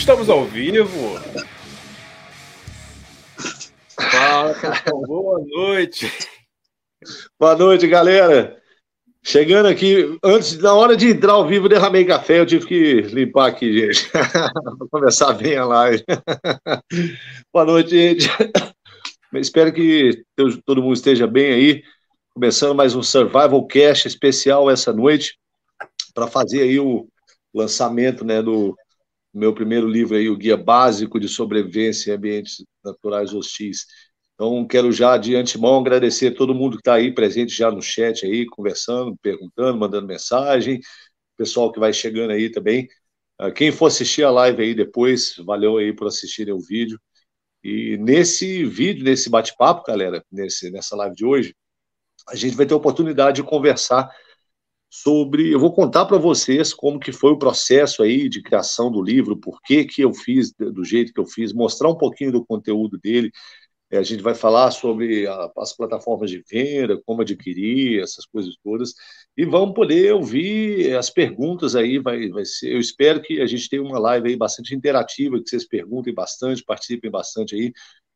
Estamos ao vivo. Fala, boa noite. Boa noite, galera. Chegando aqui, antes, na hora de entrar ao vivo, derramei café, eu tive que limpar aqui, gente, para começar bem a live. Boa noite, gente. Espero que todo mundo esteja bem aí. Começando mais um Survival Cast especial essa noite, para fazer aí o lançamento né, do meu primeiro livro aí, o Guia Básico de Sobrevivência em Ambientes Naturais Hostis. Então, quero já de antemão agradecer a todo mundo que está aí presente já no chat aí, conversando, perguntando, mandando mensagem, pessoal que vai chegando aí também. Ah, quem for assistir a live aí depois, valeu aí por assistirem o vídeo. E nesse vídeo, nesse bate-papo, galera, nesse, nessa live de hoje, a gente vai ter a oportunidade de conversar sobre. Eu vou contar para vocês como que foi o processo aí de criação do livro, por que, que eu fiz do jeito que eu fiz, mostrar um pouquinho do conteúdo dele, é, a gente vai falar sobre a, as plataformas de venda, como adquirir, essas coisas todas, e vamos poder ouvir as perguntas aí, vai, vai ser, eu espero que a gente tenha uma live aí bastante interativa, que vocês perguntem bastante, participem bastante aí,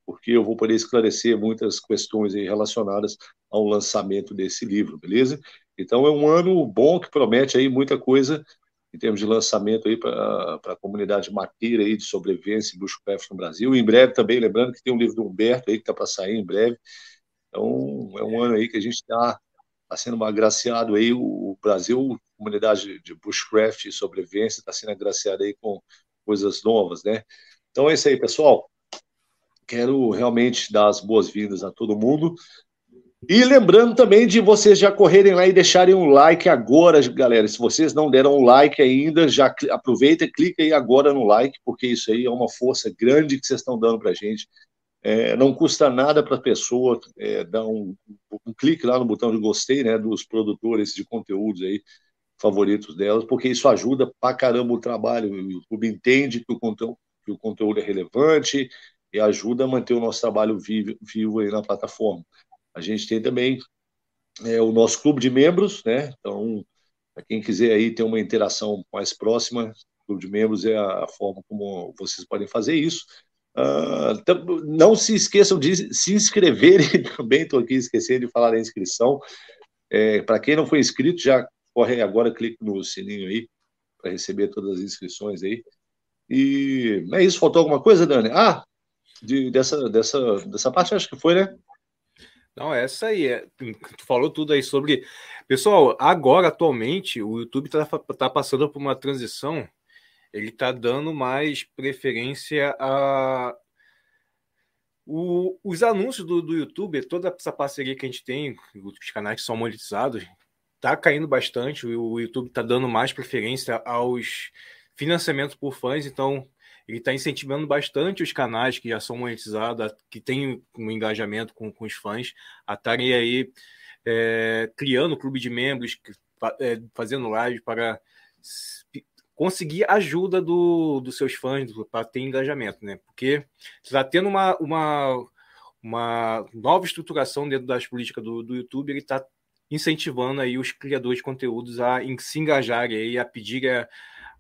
porque eu vou poder esclarecer muitas questões relacionadas ao lançamento desse livro, beleza? Então é um ano bom que promete aí muita coisa em termos de lançamento aí para a comunidade maqueira aí de sobrevivência e bushcraft no Brasil. E em breve também, lembrando que tem um livro do Humberto aí que está para sair em breve. Então, é um ano aí que a gente está tá sendo agraciado aí, o Brasil, comunidade de bushcraft e sobrevivência, está sendo agraciado aí com coisas novas, né? Então é isso aí, pessoal. Quero realmente dar as boas-vindas a todo mundo. E lembrando também de vocês já correrem lá e deixarem um like agora, galera. Se vocês não deram um like ainda, já aproveita e clica aí agora no like, porque isso aí é uma força grande que vocês estão dando para a gente. É, não custa nada para a pessoa é, dar um, um, clique lá no botão de gostei, né, dos produtores de conteúdos aí favoritos delas, porque isso ajuda pra caramba o trabalho. O YouTube entende que o conteúdo, que o conteúdo é relevante e ajuda a manter o nosso trabalho vivo, vivo aí na plataforma. A gente tem também é, o nosso clube de membros, né? Então, para quem quiser aí ter uma interação mais próxima, clube de membros é a, a forma como vocês podem fazer isso. Uh, não se esqueçam de se inscreverem também, estou aqui esquecendo de falar da inscrição. É, para quem não foi inscrito, já corre agora, clique no sininho aí para receber todas as inscrições aí. E é isso, faltou alguma coisa, Dani? Ah, de, dessa, dessa, dessa parte acho que foi, né? Não, essa aí, é, tu falou tudo aí sobre. Pessoal, agora, atualmente, o YouTube está tá passando por uma transição, ele está dando mais preferência a. O, os anúncios do, do YouTube, toda essa parceria que a gente tem, os canais que são monetizados, está caindo bastante. O, o YouTube está dando mais preferência aos financiamentos por fãs, então ele está incentivando bastante os canais que já são monetizados, que têm um engajamento com, com os fãs, a estarem aí é, criando clube de membros, é, fazendo live para conseguir ajuda do, dos seus fãs para ter engajamento, né? Porque está tendo uma, uma, uma nova estruturação dentro das políticas do, do YouTube, ele está incentivando aí os criadores de conteúdos a se engajarem aí, a pedir a,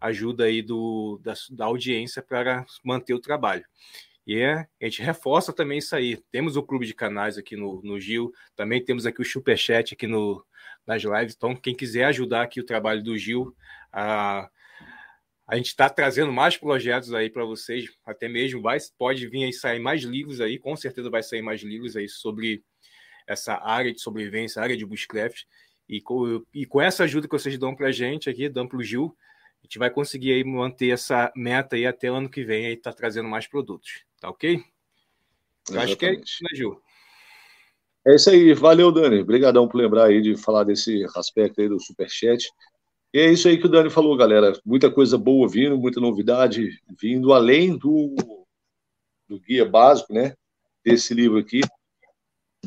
ajuda aí do, da, da audiência para manter o trabalho. E é, a gente reforça também isso aí. Temos o clube de canais aqui no, no Gil, também temos aqui o Superchat aqui no, nas lives. Então, quem quiser ajudar aqui o trabalho do Gil, a, a gente está trazendo mais projetos aí para vocês, até mesmo vai, pode vir aí sair mais livros aí, com certeza vai sair mais livros aí sobre essa área de sobrevivência, área de bushcraft. E com, e com essa ajuda que vocês dão para a gente aqui, dão para o Gil, a gente vai conseguir aí manter essa meta aí até o ano que vem aí tá trazendo mais produtos, tá ok? Eu acho que é isso, né, Gil? É isso aí, valeu, Dani. Obrigadão por lembrar aí de falar desse aspecto aí do Superchat. E é isso aí que o Dani falou, galera. Muita coisa boa vindo, muita novidade vindo, além do, do guia básico, né? Desse livro aqui.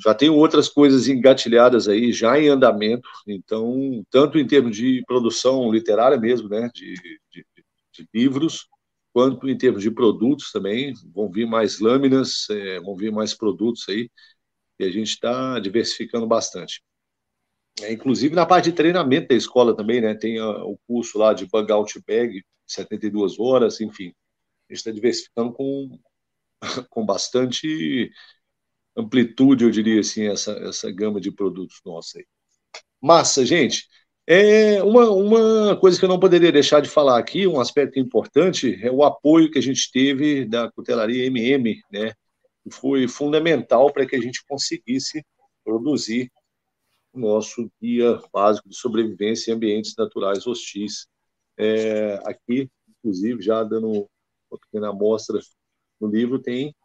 Já tem outras coisas engatilhadas aí, já em andamento, então, tanto em termos de produção literária mesmo, né, de, de, de livros, quanto em termos de produtos também, vão vir mais lâminas, é, vão vir mais produtos aí, e a gente está diversificando bastante. É, inclusive na parte de treinamento da escola também, né, tem a, o curso lá de Bug Out Bag, 72 horas, enfim. a gente está diversificando com, com bastante amplitude, eu diria assim, essa, essa gama de produtos nossos aí. Massa, gente. É uma, uma coisa que eu não poderia deixar de falar aqui, um aspecto importante, é o apoio que a gente teve da cutelaria MM, né? Foi fundamental para que a gente conseguisse produzir o nosso guia básico de sobrevivência em ambientes naturais hostis. É, aqui, inclusive, já dando uma pequena amostra no livro, tem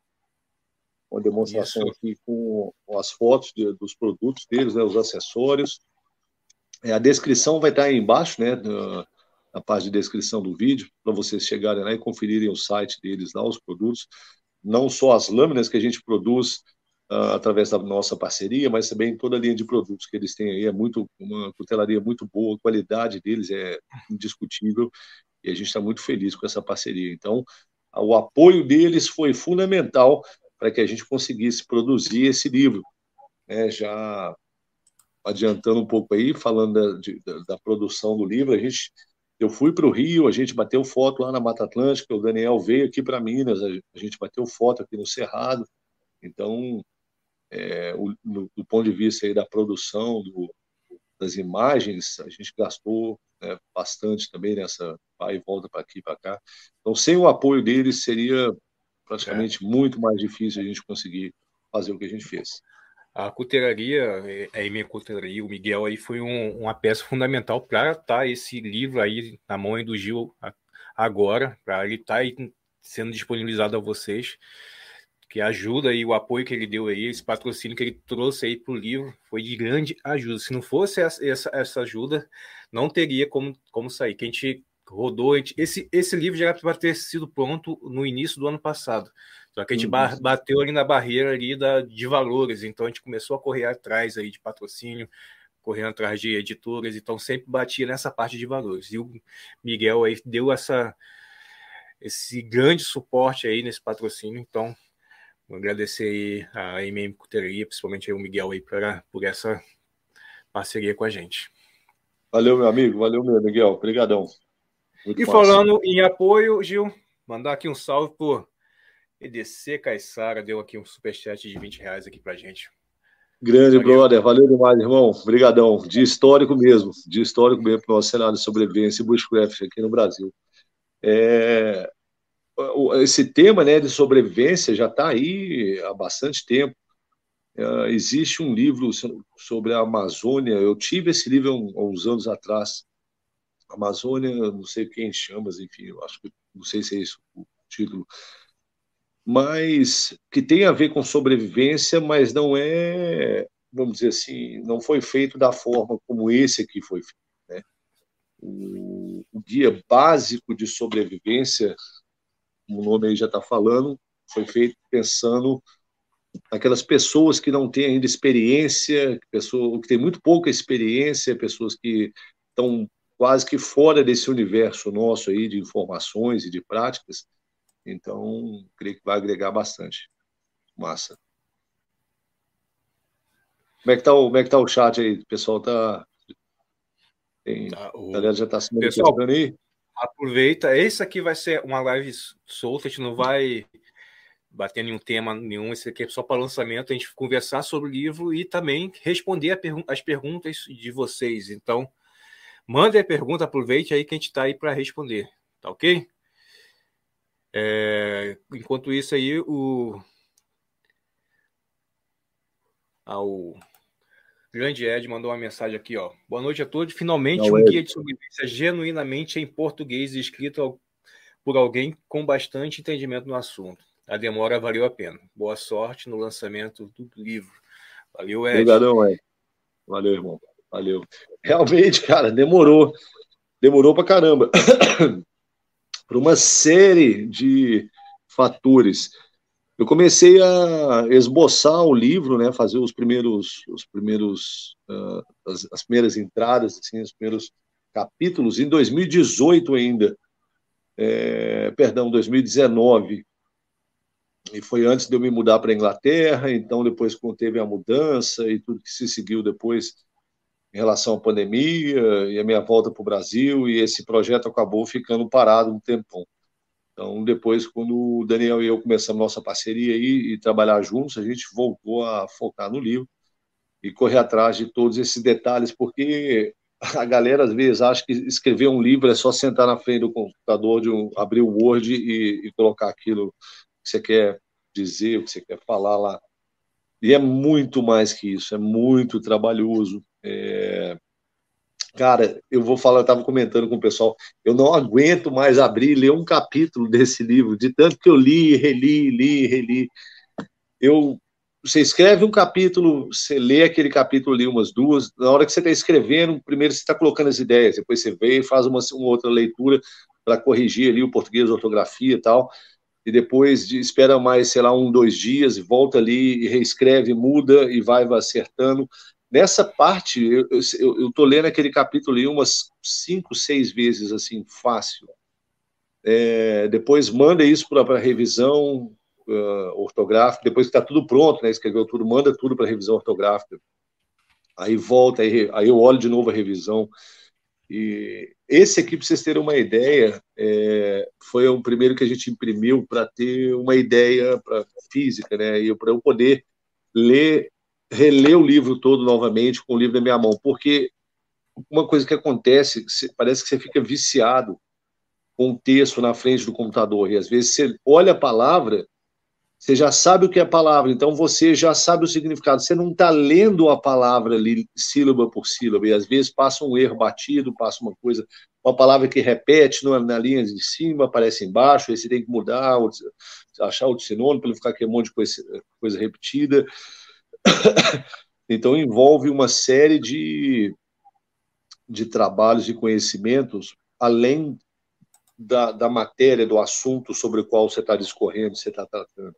uma demonstração Isso. aqui com, com as fotos de, dos produtos deles, né, os acessórios, é, a descrição vai estar aí embaixo, né? Na parte de descrição do vídeo, para vocês chegarem lá e conferirem o site deles lá, os produtos. Não só as lâminas que a gente produz uh, através da nossa parceria, mas também toda a linha de produtos que eles têm aí. É muito uma cutelaria muito boa, a qualidade deles é indiscutível e a gente está muito feliz com essa parceria. Então, o apoio deles foi fundamental para que a gente conseguisse produzir esse livro. É, já adiantando um pouco aí, falando da, de, da, produção do livro, a gente, eu fui para o Rio, a gente bateu foto lá na Mata Atlântica, o Daniel veio aqui para Minas, a, a, gente bateu foto aqui no Cerrado, então, é, o, no, do ponto de vista aí da produção, do, das imagens, a gente gastou né, bastante também nessa vai e volta para aqui e para cá. Então, sem o apoio deles, seria praticamente é. muito mais difícil a gente conseguir fazer o que a gente fez a cutelaria, é, a minha cutelaria, o Miguel aí foi um, uma peça fundamental para estar tá esse livro aí na mão do Gil agora, para ele estar tá sendo disponibilizado a vocês, que ajuda aí o apoio que ele deu aí, esse patrocínio que ele trouxe aí para o livro, foi de grande ajuda. Se não fosse essa, essa, essa ajuda, não teria como, como sair. Que a gente rodou, esse, esse livro já era para ter sido pronto no início do ano passado. Só que a gente uhum. bateu ali na barreira ali da, de valores, então a gente começou a correr atrás aí de patrocínio, correndo atrás de editoras, então sempre batia nessa parte de valores. E o Miguel aí deu essa esse grande suporte aí nesse patrocínio, então vou agradecer aí a MM Cuteria, principalmente aí o Miguel aí pra, por essa parceria com a gente. Valeu, meu amigo, valeu, meu Miguel, obrigadão. E falando em apoio, Gil, mandar aqui um salve por EDC Caissara deu aqui um superchat de 20 reais aqui pra gente. Grande valeu. brother, valeu demais, irmão. Obrigadão. De histórico mesmo, de histórico mesmo para o nosso cenário de sobrevivência e bushcraft aqui no Brasil. É... Esse tema né, de sobrevivência já está aí há bastante tempo. É, existe um livro sobre a Amazônia. Eu tive esse livro há uns anos atrás. Amazônia, não sei quem chama, enfim, acho que não sei se é isso o título mas que tem a ver com sobrevivência, mas não é, vamos dizer assim, não foi feito da forma como esse aqui foi feito. Né? O, o guia básico de sobrevivência, o nome aí já está falando, foi feito pensando naquelas pessoas que não têm ainda experiência, pessoas que têm muito pouca experiência, pessoas que estão quase que fora desse universo nosso aí de informações e de práticas, então, creio que vai agregar bastante. Massa. Como é que tá o, como é que tá o chat aí? O pessoal tá. Tem, tá, o... A galera já está se Pessoal, aí. Aproveita. Esse aqui vai ser uma live solta, a gente não vai bater nenhum tema nenhum. Esse aqui é só para lançamento, a gente conversar sobre o livro e também responder pergun as perguntas de vocês. Então, mande a pergunta, aproveite aí que a gente está aí para responder. Tá ok? É, enquanto isso aí, o, ao ah, grande Ed mandou uma mensagem aqui, ó. Boa noite a todos. Finalmente Não, um guia de sobrevivência genuinamente em português escrito por alguém com bastante entendimento no assunto. A demora valeu a pena. Boa sorte no lançamento do livro. Valeu, Ed. Obrigadão, Ed. Valeu, irmão. Valeu. Realmente, cara, demorou. Demorou pra caramba. por uma série de fatores. Eu comecei a esboçar o livro, né, fazer os primeiros, os primeiros, uh, as, as, primeiras entradas, assim, os primeiros capítulos em 2018 ainda, é, perdão, 2019. E foi antes de eu me mudar para a Inglaterra, então depois quando teve a mudança e tudo que se seguiu depois, em relação à pandemia e a minha volta para o Brasil, e esse projeto acabou ficando parado um tempão. Então, depois, quando o Daniel e eu começamos nossa parceria aí e trabalhar juntos, a gente voltou a focar no livro e correr atrás de todos esses detalhes, porque a galera às vezes acha que escrever um livro é só sentar na frente do computador, de um, abrir o Word e, e colocar aquilo que você quer dizer, o que você quer falar lá. E é muito mais que isso, é muito trabalhoso. É... Cara, eu vou falar, eu estava comentando com o pessoal, eu não aguento mais abrir e ler um capítulo desse livro, de tanto que eu li, reli, li, reli. Eu você escreve um capítulo, você lê aquele capítulo ali umas duas, na hora que você está escrevendo, primeiro você está colocando as ideias, depois você vê e faz uma, uma outra leitura para corrigir ali o português, a ortografia e tal, e depois de, espera mais, sei lá, um, dois dias, e volta ali e reescreve, muda e vai, vai acertando. Nessa parte, eu, eu, tô lendo aquele capítulo ali umas cinco, seis vezes, assim, fácil. É, depois manda isso para revisão, uh, ortográfico, depois que está tudo pronto, né, escreveu tudo, manda tudo para revisão ortográfica. Aí volta, aí, aí eu olho de novo a revisão. E esse aqui, para vocês terem uma ideia, é, foi o primeiro que a gente imprimiu para ter uma ideia para física, né? E para eu poder ler, reler o livro todo novamente com o livro na minha mão, porque uma coisa que acontece, parece que você fica viciado com o texto na frente do computador e às vezes você olha a palavra você já sabe o que é a palavra, então você já sabe o significado. Você não está lendo a palavra ali, sílaba por sílaba, e às vezes passa um erro batido, passa uma coisa, uma palavra que repete na linha de cima, aparece embaixo, aí você tem que mudar, achar o sinônimo para não ficar aquele monte de coisa, coisa repetida. Então envolve uma série de, de trabalhos e conhecimentos, além da, da matéria, do assunto sobre o qual você está discorrendo, você está tratando.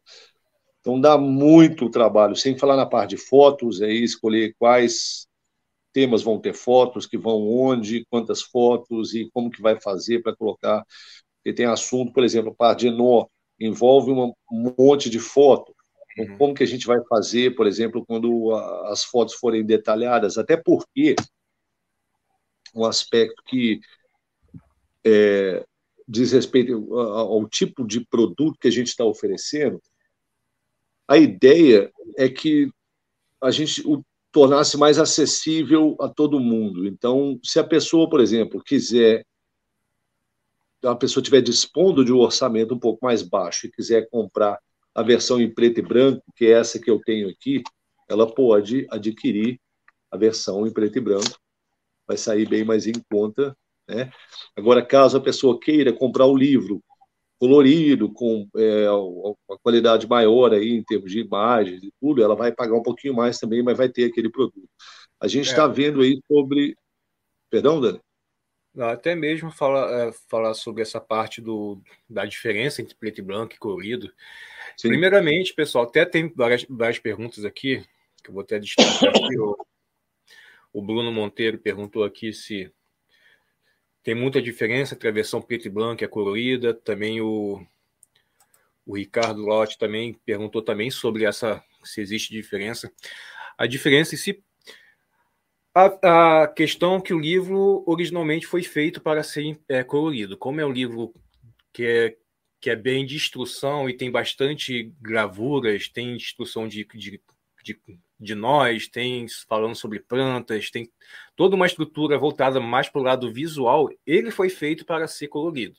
Então dá muito trabalho, sem falar na parte de fotos, aí escolher quais temas vão ter fotos, que vão onde, quantas fotos e como que vai fazer para colocar. Porque tem assunto, por exemplo, a parte de nó, envolve um monte de foto. Uhum. como que a gente vai fazer, por exemplo, quando as fotos forem detalhadas? Até porque um aspecto que é, diz respeito ao tipo de produto que a gente está oferecendo, a ideia é que a gente o tornasse mais acessível a todo mundo. Então, se a pessoa, por exemplo, quiser, a pessoa estiver dispondo de um orçamento um pouco mais baixo e quiser comprar a versão em preto e branco, que é essa que eu tenho aqui, ela pode adquirir a versão em preto e branco. Vai sair bem mais em conta né? Agora, caso a pessoa queira comprar o livro colorido, com é, uma qualidade maior aí em termos de imagens e tudo, ela vai pagar um pouquinho mais também, mas vai ter aquele produto. A gente está é. vendo aí sobre. Perdão, Dani? Não, até mesmo falar, é, falar sobre essa parte do, da diferença entre preto e branco e colorido. Sim. Primeiramente, pessoal, até tem várias, várias perguntas aqui, que eu vou até destacar aqui. o, o Bruno Monteiro perguntou aqui se tem muita diferença entre a versão preto e branco e a colorida. Também o, o Ricardo Lotti também perguntou também sobre essa se existe diferença. A diferença em si a, a questão que o livro originalmente foi feito para ser é, colorido. Como é um livro que é, que é bem de instrução e tem bastante gravuras, tem instrução de, de, de de nós, tem falando sobre plantas, tem toda uma estrutura voltada mais para o lado visual. Ele foi feito para ser colorido.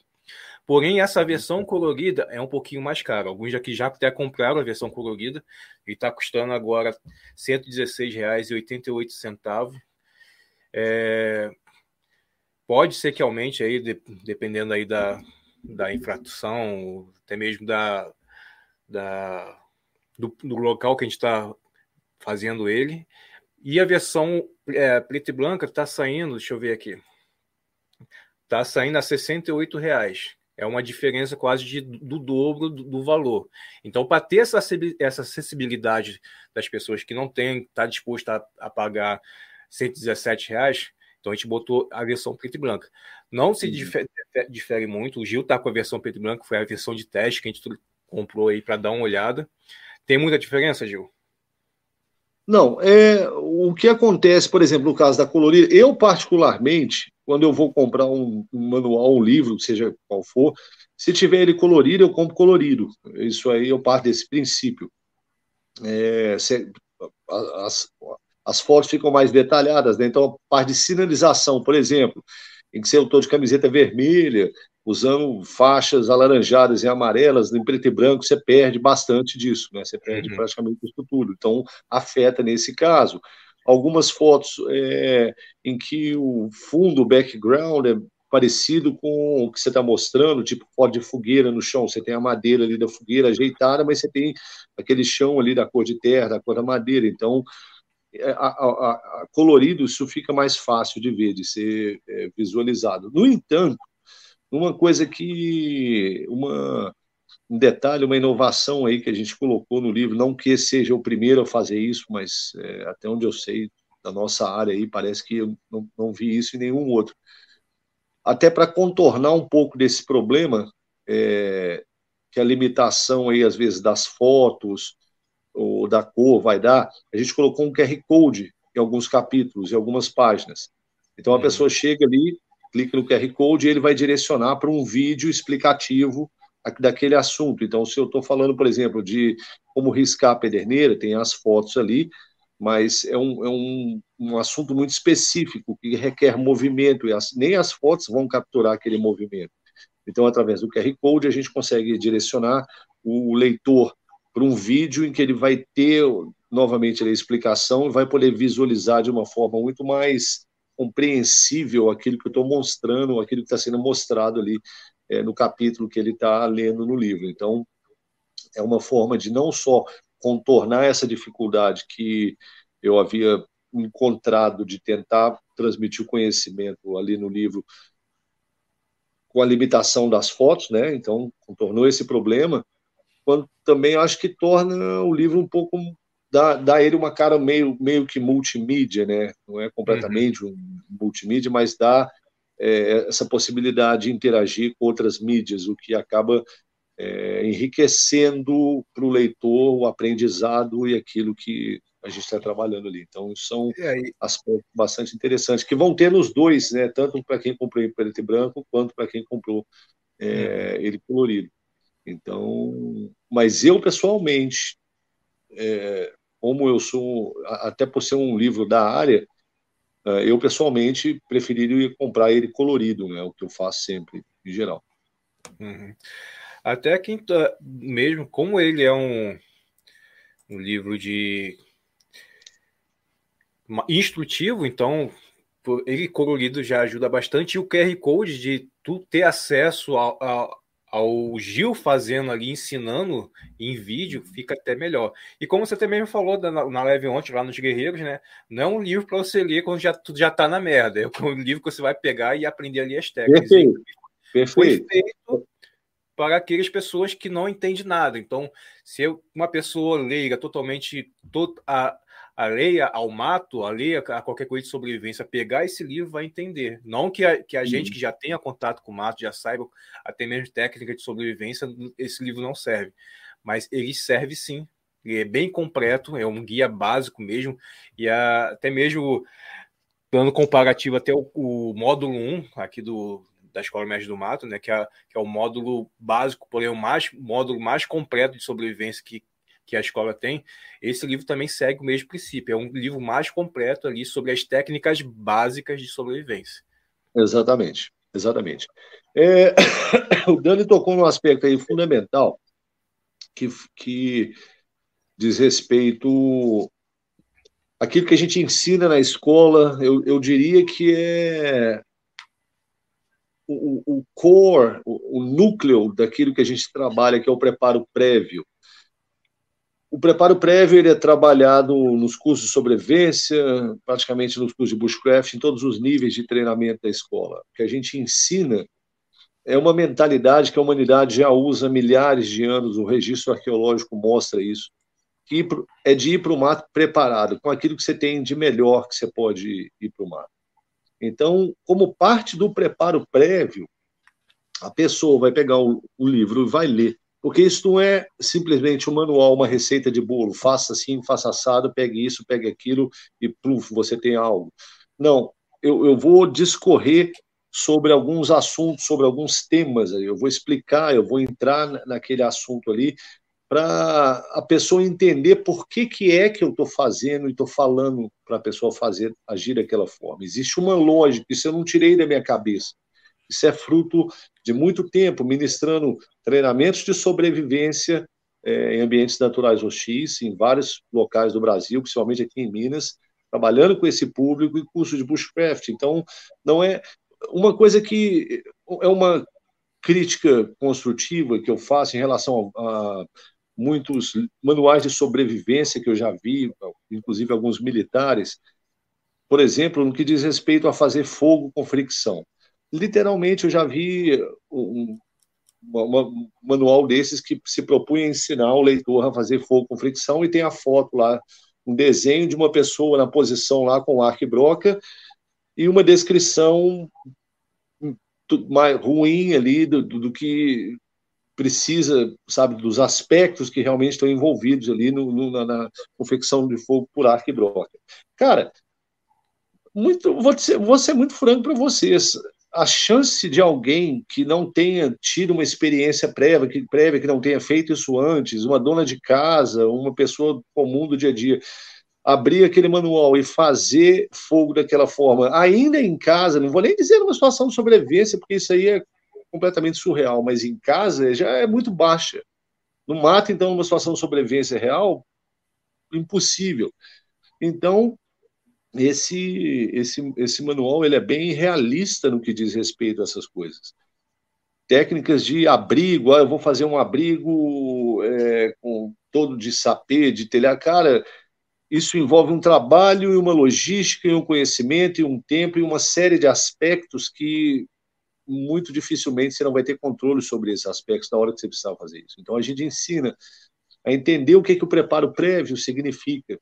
Porém, essa versão colorida é um pouquinho mais cara. Alguns aqui já até compraram a versão colorida e está custando agora R$ 116,88. É... Pode ser que aumente aí, dependendo aí da, da infração, até mesmo da, da do, do local que a gente está fazendo ele. E a versão é, preta e branca está saindo, deixa eu ver aqui, está saindo a 68 reais. É uma diferença quase de, do dobro do, do valor. Então, para ter essa, essa acessibilidade das pessoas que não têm, está disposto a, a pagar 117 reais, então a gente botou a versão preta e branca. Não se difere, difere muito. O Gil está com a versão preta e branca, foi a versão de teste que a gente comprou aí para dar uma olhada. Tem muita diferença, Gil? Não, é o que acontece, por exemplo, no caso da colorida, eu particularmente, quando eu vou comprar um, um manual, um livro, seja qual for, Se tiver ele colorido, eu compro colorido. Isso aí eu parto desse princípio. É, se, as, as fotos ficam mais detalhadas, né? Então, a parte de sinalização, por exemplo, em que você eu estou de camiseta vermelha, usando faixas alaranjadas e amarelas, em preto e branco, você perde bastante disso, né? Você perde uhum. praticamente isso tudo. Então, afeta nesse caso. Algumas fotos é, em que o fundo, o background, é parecido com o que você está mostrando, tipo foto de fogueira no chão. Você tem a madeira ali da fogueira ajeitada, mas você tem aquele chão ali da cor de terra, da cor da madeira. Então, colorido, isso fica mais fácil de ver, de ser é, visualizado. No entanto, uma coisa que uma um detalhe, uma inovação aí que a gente colocou no livro, não que seja o primeiro a fazer isso, mas é, até onde eu sei da nossa área aí, parece que eu não, não vi isso em nenhum outro. Até para contornar um pouco desse problema, é, que a limitação aí, às vezes, das fotos ou da cor vai dar, a gente colocou um QR Code em alguns capítulos, em algumas páginas. Então a uhum. pessoa chega ali, clica no QR Code e ele vai direcionar para um vídeo explicativo daquele assunto. Então, se eu estou falando, por exemplo, de como riscar a pederneira, tem as fotos ali, mas é um, é um, um assunto muito específico que requer movimento e as, nem as fotos vão capturar aquele movimento. Então, através do QR Code, a gente consegue direcionar o leitor para um vídeo em que ele vai ter novamente a explicação e vai poder visualizar de uma forma muito mais compreensível aquilo que eu estou mostrando, aquilo que está sendo mostrado ali é, no capítulo que ele está lendo no livro. Então, é uma forma de não só contornar essa dificuldade que eu havia encontrado de tentar transmitir o conhecimento ali no livro com a limitação das fotos, né? Então, contornou esse problema, quando também acho que torna o livro um pouco dá, dá ele uma cara meio, meio que multimídia, né? Não é completamente uhum. um multimídia, mas dá é, essa possibilidade de interagir com outras mídias, o que acaba é, enriquecendo para o leitor o aprendizado e aquilo que a gente está trabalhando ali. Então, são aspectos bastante interessantes que vão ter nos dois, né? Tanto para quem comprou em preto e branco, quanto para quem comprou é, ele colorido. Então, mas eu pessoalmente, é, como eu sou, até por ser um livro da área, é, eu pessoalmente preferiria comprar ele colorido, né? O que eu faço sempre, em geral. Uhum. Até quem tá, mesmo como ele é um, um livro de instrutivo, então ele colorido já ajuda bastante e o QR Code de tu ter acesso ao, ao Gil fazendo ali, ensinando em vídeo, fica até melhor. E como você também falou na, na live ontem, lá nos Guerreiros, né? Não é um livro para você ler quando já, tudo já está na merda. É um livro que você vai pegar e aprender ali as técnicas. Perfeito. Perfeito. Foi feito para aquelas pessoas que não entendem nada. Então, se uma pessoa leiga totalmente todo, a, alheia ao mato, alheia a qualquer coisa de sobrevivência, pegar esse livro vai entender. Não que a, que a gente que já tenha contato com o mato, já saiba até mesmo técnica de sobrevivência, esse livro não serve. Mas ele serve sim. Ele é bem completo, é um guia básico mesmo, e a, até mesmo dando comparativo até o, o módulo 1 aqui do, da Escola Média do Mato, né, que é, que é o módulo básico, porém o mais, módulo mais completo de sobrevivência que, que a escola tem, esse livro também segue o mesmo princípio. É um livro mais completo ali sobre as técnicas básicas de sobrevivência. Exatamente, exatamente. É, o Dani tocou num aspecto aí fundamental que, que diz respeito aquilo que a gente ensina na escola, eu, eu diria que é o, o core, o, o núcleo daquilo que a gente trabalha, que é o preparo prévio. O preparo prévio ele é trabalhado nos cursos de sobrevivência, praticamente nos cursos de bushcraft, em todos os níveis de treinamento da escola. O que a gente ensina é uma mentalidade que a humanidade já usa há milhares de anos, o registro arqueológico mostra isso, que é de ir para o mato preparado, com aquilo que você tem de melhor que você pode ir para o mato. Então, como parte do preparo prévio, a pessoa vai pegar o, o livro e vai ler porque isso não é simplesmente um manual, uma receita de bolo, faça assim, faça assado, pegue isso, pegue aquilo e pluf, você tem algo. Não, eu, eu vou discorrer sobre alguns assuntos, sobre alguns temas. Eu vou explicar, eu vou entrar naquele assunto ali para a pessoa entender por que, que é que eu estou fazendo e estou falando para a pessoa fazer, agir daquela forma. Existe uma lógica, isso eu não tirei da minha cabeça. Isso é fruto de muito tempo ministrando treinamentos de sobrevivência é, em ambientes naturais hostis, em vários locais do Brasil, principalmente aqui em Minas, trabalhando com esse público e curso de bushcraft. Então, não é uma coisa que é uma crítica construtiva que eu faço em relação a, a muitos manuais de sobrevivência que eu já vi, inclusive alguns militares, por exemplo, no que diz respeito a fazer fogo com fricção. Literalmente, eu já vi um, um manual desses que se propunha ensinar o leitor a fazer fogo com fricção e tem a foto lá, um desenho de uma pessoa na posição lá com arco e broca e uma descrição mais ruim ali do, do, do que precisa, sabe, dos aspectos que realmente estão envolvidos ali no, no, na, na, confecção de fogo por arco e broca. Cara, muito, vou, ser, vou ser muito franco para vocês. A chance de alguém que não tenha tido uma experiência prévia que, prévia, que não tenha feito isso antes, uma dona de casa, uma pessoa comum do dia a dia, abrir aquele manual e fazer fogo daquela forma, ainda em casa, não vou nem dizer numa situação de sobrevivência, porque isso aí é completamente surreal, mas em casa já é muito baixa. No mato, então, uma situação de sobrevivência real, impossível. Então, esse, esse, esse manual ele é bem realista no que diz respeito a essas coisas. Técnicas de abrigo, ah, eu vou fazer um abrigo é, com todo de sapê, de telhar. Cara, isso envolve um trabalho e uma logística e um conhecimento e um tempo e uma série de aspectos que muito dificilmente você não vai ter controle sobre esses aspectos na hora que você precisar fazer isso. Então a gente ensina a entender o que, que o preparo prévio significa,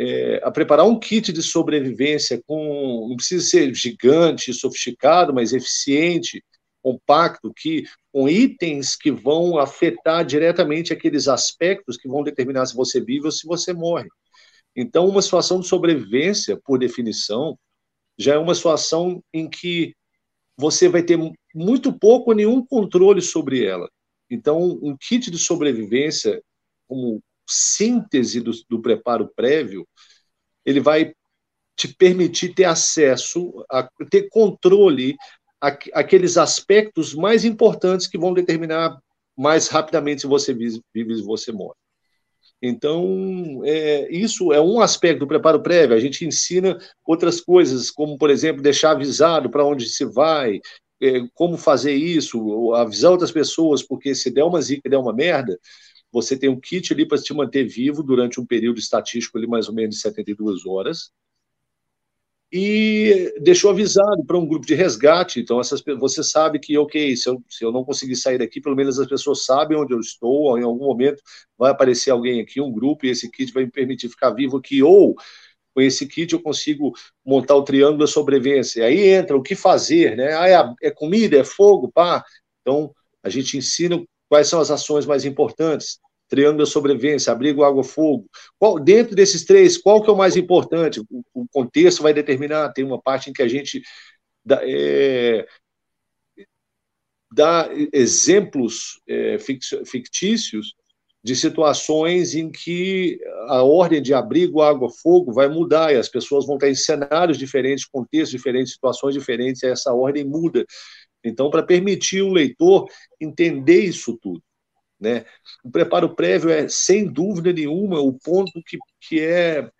é, a preparar um kit de sobrevivência com não precisa ser gigante, sofisticado, mas eficiente, compacto, que com itens que vão afetar diretamente aqueles aspectos que vão determinar se você vive ou se você morre. Então, uma situação de sobrevivência, por definição, já é uma situação em que você vai ter muito pouco ou nenhum controle sobre ela. Então, um kit de sobrevivência, como síntese do, do preparo prévio, ele vai te permitir ter acesso, a ter controle aqueles aspectos mais importantes que vão determinar mais rapidamente se você vive, se você morre. Então, é, isso é um aspecto do preparo prévio. A gente ensina outras coisas, como, por exemplo, deixar avisado para onde se vai, é, como fazer isso, avisar outras pessoas, porque se der uma zica, der uma merda, você tem um kit ali para te manter vivo durante um período estatístico ali mais ou menos de 72 horas e deixou avisado para um grupo de resgate. Então, essas, você sabe que, ok, se eu, se eu não conseguir sair daqui, pelo menos as pessoas sabem onde eu estou, em algum momento vai aparecer alguém aqui, um grupo, e esse kit vai me permitir ficar vivo aqui, ou com esse kit eu consigo montar o triângulo da sobrevivência. Aí entra o que fazer, né? Ah, é, é comida, é fogo, pá. Então, a gente ensina quais são as ações mais importantes triângulo da sobrevivência, abrigo, água, fogo. Qual, dentro desses três, qual que é o mais importante? O, o contexto vai determinar, tem uma parte em que a gente dá, é, dá exemplos é, fictícios de situações em que a ordem de abrigo, água, fogo vai mudar e as pessoas vão estar em cenários diferentes, contextos diferentes, situações diferentes, e essa ordem muda. Então, para permitir o leitor entender isso tudo. Né? O preparo prévio é, sem dúvida nenhuma, o ponto que, que, é,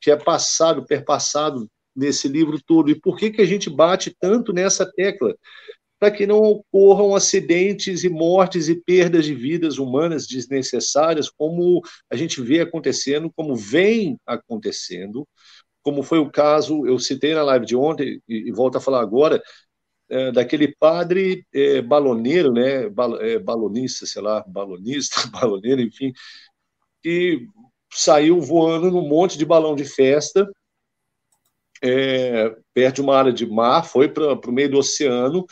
que é passado, perpassado nesse livro todo. E por que, que a gente bate tanto nessa tecla? Para que não ocorram acidentes e mortes e perdas de vidas humanas desnecessárias, como a gente vê acontecendo, como vem acontecendo, como foi o caso, eu citei na live de ontem, e, e volto a falar agora, é, daquele padre é, baloneiro, né, bal, é, balonista, sei lá, balonista, baloneiro, enfim, que saiu voando num monte de balão de festa, é, perto de uma área de mar, foi para o meio do oceano,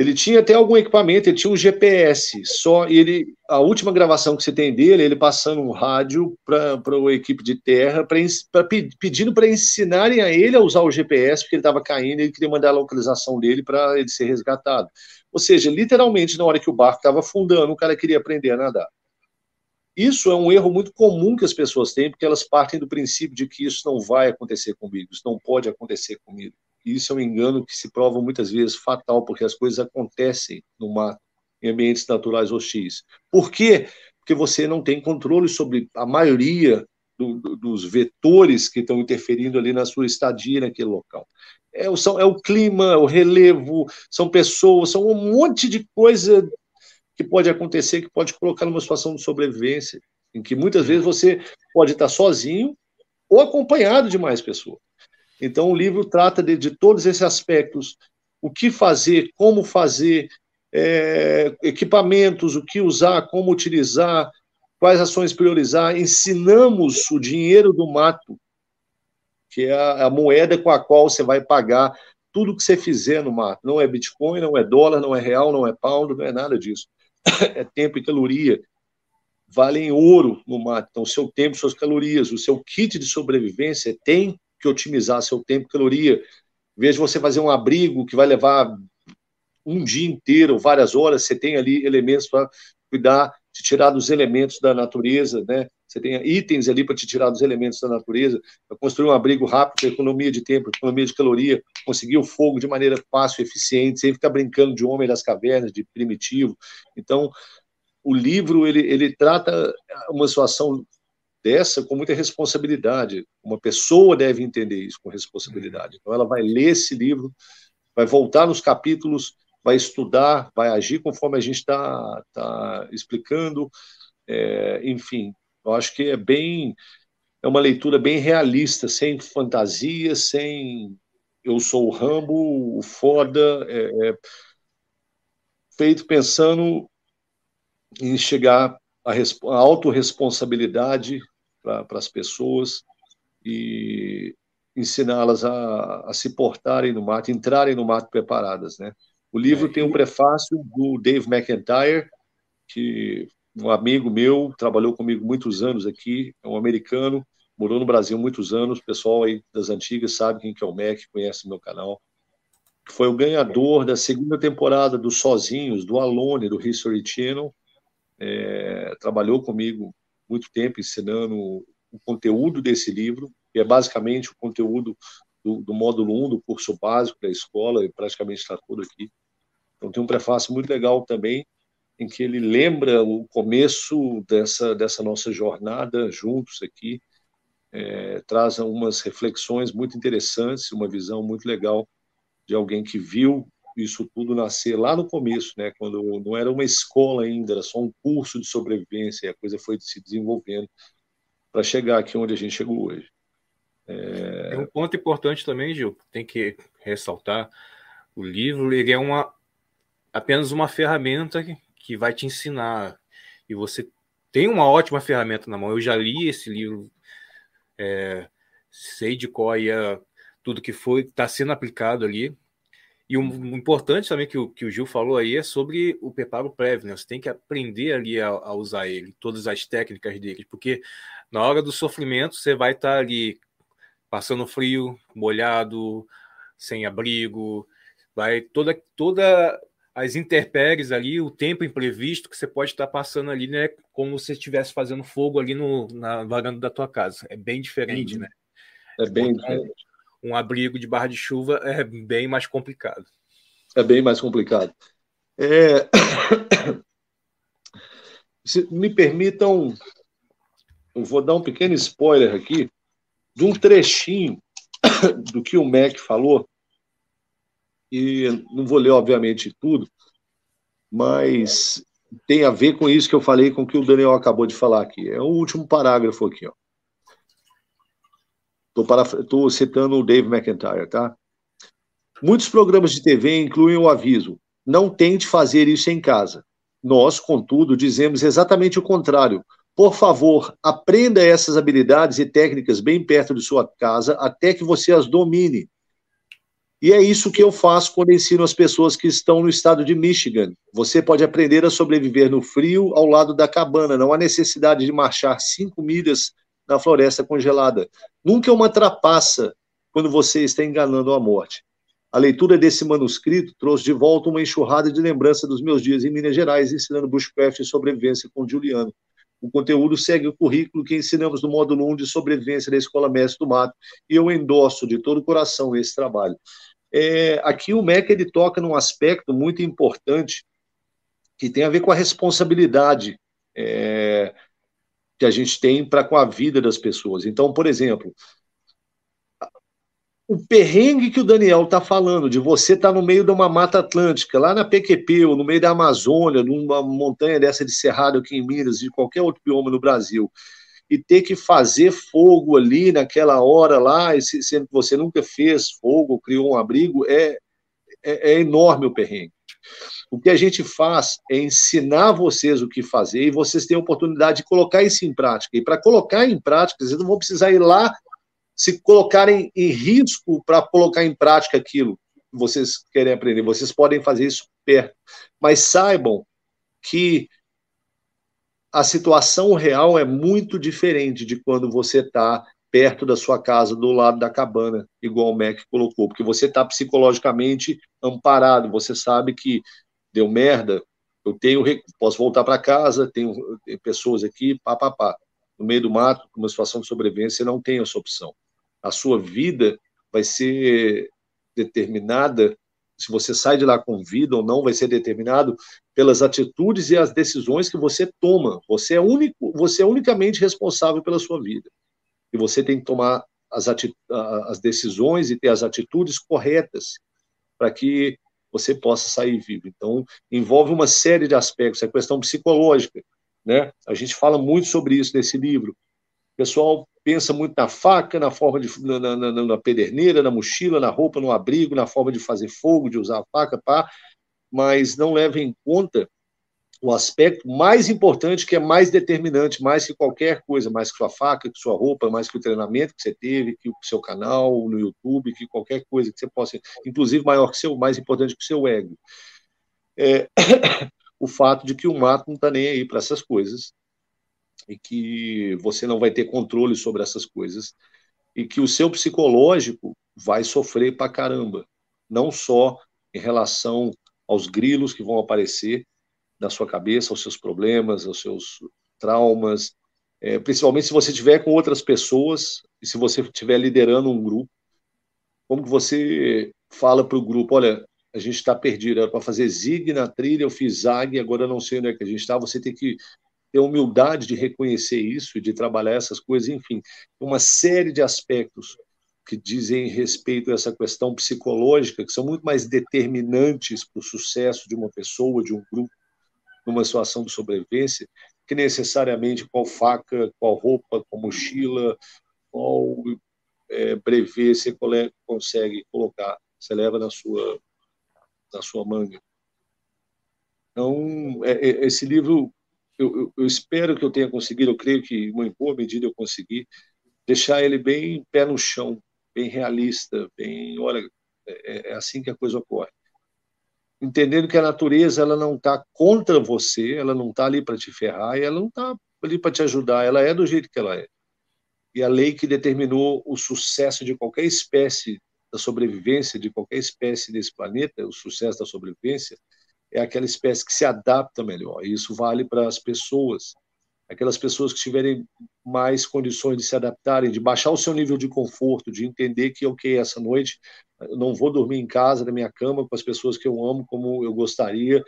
Ele tinha até algum equipamento, ele tinha um GPS, só ele a última gravação que você tem dele, ele passando um rádio para a equipe de terra, pra, pra pedindo para ensinarem a ele a usar o GPS, porque ele estava caindo e ele queria mandar a localização dele para ele ser resgatado. Ou seja, literalmente, na hora que o barco estava afundando, o cara queria aprender a nadar. Isso é um erro muito comum que as pessoas têm, porque elas partem do princípio de que isso não vai acontecer comigo, isso não pode acontecer comigo. Isso é um engano que se prova muitas vezes fatal, porque as coisas acontecem no mar, em ambientes naturais hostis. Por quê? Porque você não tem controle sobre a maioria do, do, dos vetores que estão interferindo ali na sua estadia naquele local. É, são, é o clima, é o relevo, são pessoas, são um monte de coisa que pode acontecer, que pode colocar numa situação de sobrevivência, em que muitas vezes você pode estar sozinho ou acompanhado de mais pessoas. Então, o livro trata de, de todos esses aspectos: o que fazer, como fazer, é, equipamentos, o que usar, como utilizar, quais ações priorizar. Ensinamos o dinheiro do mato, que é a, a moeda com a qual você vai pagar tudo que você fizer no mato. Não é Bitcoin, não é dólar, não é real, não é pound, não é nada disso. É tempo e caloria. Valem ouro no mato. Então, seu tempo, suas calorias, o seu kit de sobrevivência tem que otimizar seu tempo caloria. De você fazer um abrigo que vai levar um dia inteiro, várias horas, você tem ali elementos para cuidar, te tirar dos elementos da natureza, né? Você tem itens ali para te tirar dos elementos da natureza, para construir um abrigo rápido, economia de tempo, economia de caloria, conseguir o fogo de maneira fácil e eficiente, sem ficar brincando de homem das cavernas, de primitivo. Então, o livro ele, ele trata uma situação dessa com muita responsabilidade. Uma pessoa deve entender isso com responsabilidade. Então, ela vai ler esse livro, vai voltar nos capítulos, vai estudar, vai agir conforme a gente está tá explicando. É, enfim, eu acho que é bem. É uma leitura bem realista, sem fantasia, sem eu sou o Rambo, o foda, é, é feito pensando em chegar à autorresponsabilidade para as pessoas e ensiná-las a, a, se portarem no mato, entrarem no mato preparadas, né? O livro é, tem um prefácio do Dave McIntyre, que um amigo meu, trabalhou comigo muitos anos aqui, é um americano, morou no Brasil muitos anos, o pessoal aí das antigas sabe quem que é o Mac, conhece o meu canal. Foi o ganhador da segunda temporada do Sozinhos, do Alone, do History Channel. É, trabalhou comigo muito tempo ensinando o conteúdo desse livro, que é basicamente o conteúdo do, do módulo 1 do curso básico da escola, e praticamente está tudo aqui. Então tem um prefácio muito legal também, em que ele lembra o começo dessa, dessa nossa jornada juntos aqui, é, traz algumas reflexões muito interessantes, uma visão muito legal de alguém que viu isso tudo nascer lá no começo, né, quando não era uma escola ainda, era só um curso de sobrevivência, e a coisa foi se desenvolvendo para chegar aqui onde a gente chegou hoje. É... um ponto importante também, Gil, tem que ressaltar, o livro ele é uma apenas uma ferramenta que vai te ensinar, e você tem uma ótima ferramenta na mão. Eu já li esse livro, é, sei de qual é tudo que foi, está sendo aplicado ali, e o importante também que o, que o Gil falou aí é sobre o preparo prévio, né? Você tem que aprender ali a, a, usar ele, todas as técnicas dele, porque na hora do sofrimento você vai estar ali passando frio, molhado, sem abrigo, vai toda toda as intempéries ali, o tempo imprevisto que você pode estar passando ali, né? Como se estivesse fazendo fogo ali no, na varanda da tua casa. É bem diferente, uhum. né? É bem diferente um abrigo de barra de chuva é bem mais complicado. É bem mais complicado. É... Se me permitam, eu vou dar um pequeno spoiler aqui de um trechinho do que o Mac falou, e não vou ler, obviamente, tudo, mas tem a ver com isso que eu falei, com o que o Daniel acabou de falar aqui. É o último parágrafo aqui, ó. Estou citando o Dave McIntyre, tá? Muitos programas de TV incluem o aviso: não tente fazer isso em casa. Nós, contudo, dizemos exatamente o contrário. Por favor, aprenda essas habilidades e técnicas bem perto de sua casa até que você as domine. E é isso que eu faço quando ensino as pessoas que estão no estado de Michigan. Você pode aprender a sobreviver no frio ao lado da cabana. Não há necessidade de marchar cinco milhas na floresta congelada. Nunca é uma trapaça quando você está enganando a morte. A leitura desse manuscrito trouxe de volta uma enxurrada de lembrança dos meus dias em Minas Gerais, ensinando bushcraft e sobrevivência com Juliano. O conteúdo segue o currículo que ensinamos no módulo 1 de sobrevivência da Escola Mestre do Mato, e eu endosso de todo o coração esse trabalho. É, aqui o MEC ele toca num aspecto muito importante que tem a ver com a responsabilidade é, que a gente tem para com a vida das pessoas. Então, por exemplo, o perrengue que o Daniel está falando, de você estar tá no meio de uma mata atlântica, lá na PQP, ou no meio da Amazônia, numa montanha dessa de Cerrado aqui em Minas, de qualquer outro bioma no Brasil, e ter que fazer fogo ali naquela hora lá, sendo que você nunca fez fogo, criou um abrigo, é, é, é enorme o perrengue. O que a gente faz é ensinar vocês o que fazer e vocês têm a oportunidade de colocar isso em prática. E para colocar em prática, vocês não vão precisar ir lá se colocarem em risco para colocar em prática aquilo que vocês querem aprender. Vocês podem fazer isso perto. Mas saibam que a situação real é muito diferente de quando você está perto da sua casa, do lado da cabana, igual o Mac colocou, porque você está psicologicamente amparado, você sabe que deu merda, eu tenho, posso voltar para casa, tenho, pessoas aqui, pá, pá, pá. No meio do mato, numa situação de sobrevivência, você não tem essa opção. A sua vida vai ser determinada se você sai de lá com vida ou não, vai ser determinado pelas atitudes e as decisões que você toma. Você é único, você é unicamente responsável pela sua vida. E você tem que tomar as, as decisões e ter as atitudes corretas para que você possa sair vivo. Então, envolve uma série de aspectos, a questão psicológica, né? A gente fala muito sobre isso nesse livro. O pessoal pensa muito na faca, na forma de na, na, na, pederneira, na mochila, na roupa, no abrigo, na forma de fazer fogo, de usar a faca, pá, mas não leva em conta o aspecto mais importante, que é mais determinante, mais que qualquer coisa, mais que sua faca, que sua roupa, mais que o treinamento que você teve, que o seu canal no YouTube, que qualquer coisa que você possa, inclusive maior que seu, mais importante que o seu ego. É, o fato de que o mato não está nem aí para essas coisas e que você não vai ter controle sobre essas coisas e que o seu psicológico vai sofrer para caramba, não só em relação aos grilos que vão aparecer na sua cabeça, aos seus problemas, aos seus traumas, é, principalmente se você estiver com outras pessoas e se você estiver liderando um grupo, como que você fala para o grupo, olha, a gente está perdido, era para fazer zig na trilha, eu fiz zag, agora eu não sei onde é que a gente está, você tem que ter humildade de reconhecer isso e de trabalhar essas coisas, enfim, uma série de aspectos que dizem respeito a essa questão psicológica, que são muito mais determinantes para o sucesso de uma pessoa, de um grupo, numa situação de sobrevivência, que necessariamente qual faca, qual roupa, qual mochila, qual é, brevê você consegue colocar, você leva na sua, na sua manga. Então, é, é, esse livro eu, eu, eu, espero que eu tenha conseguido, eu creio que em boa medida eu consegui, deixar ele bem pé no chão, bem realista, bem, olha, é, é assim que a coisa ocorre. Entendendo que a natureza ela não está contra você, ela não está ali para te ferrar, e ela não está ali para te ajudar, ela é do jeito que ela é. E a lei que determinou o sucesso de qualquer espécie da sobrevivência, de qualquer espécie desse planeta, o sucesso da sobrevivência, é aquela espécie que se adapta melhor. E isso vale para as pessoas, aquelas pessoas que tiverem mais condições de se adaptarem, de baixar o seu nível de conforto, de entender que, ok, essa noite eu não vou dormir em casa, na minha cama, com as pessoas que eu amo como eu gostaria.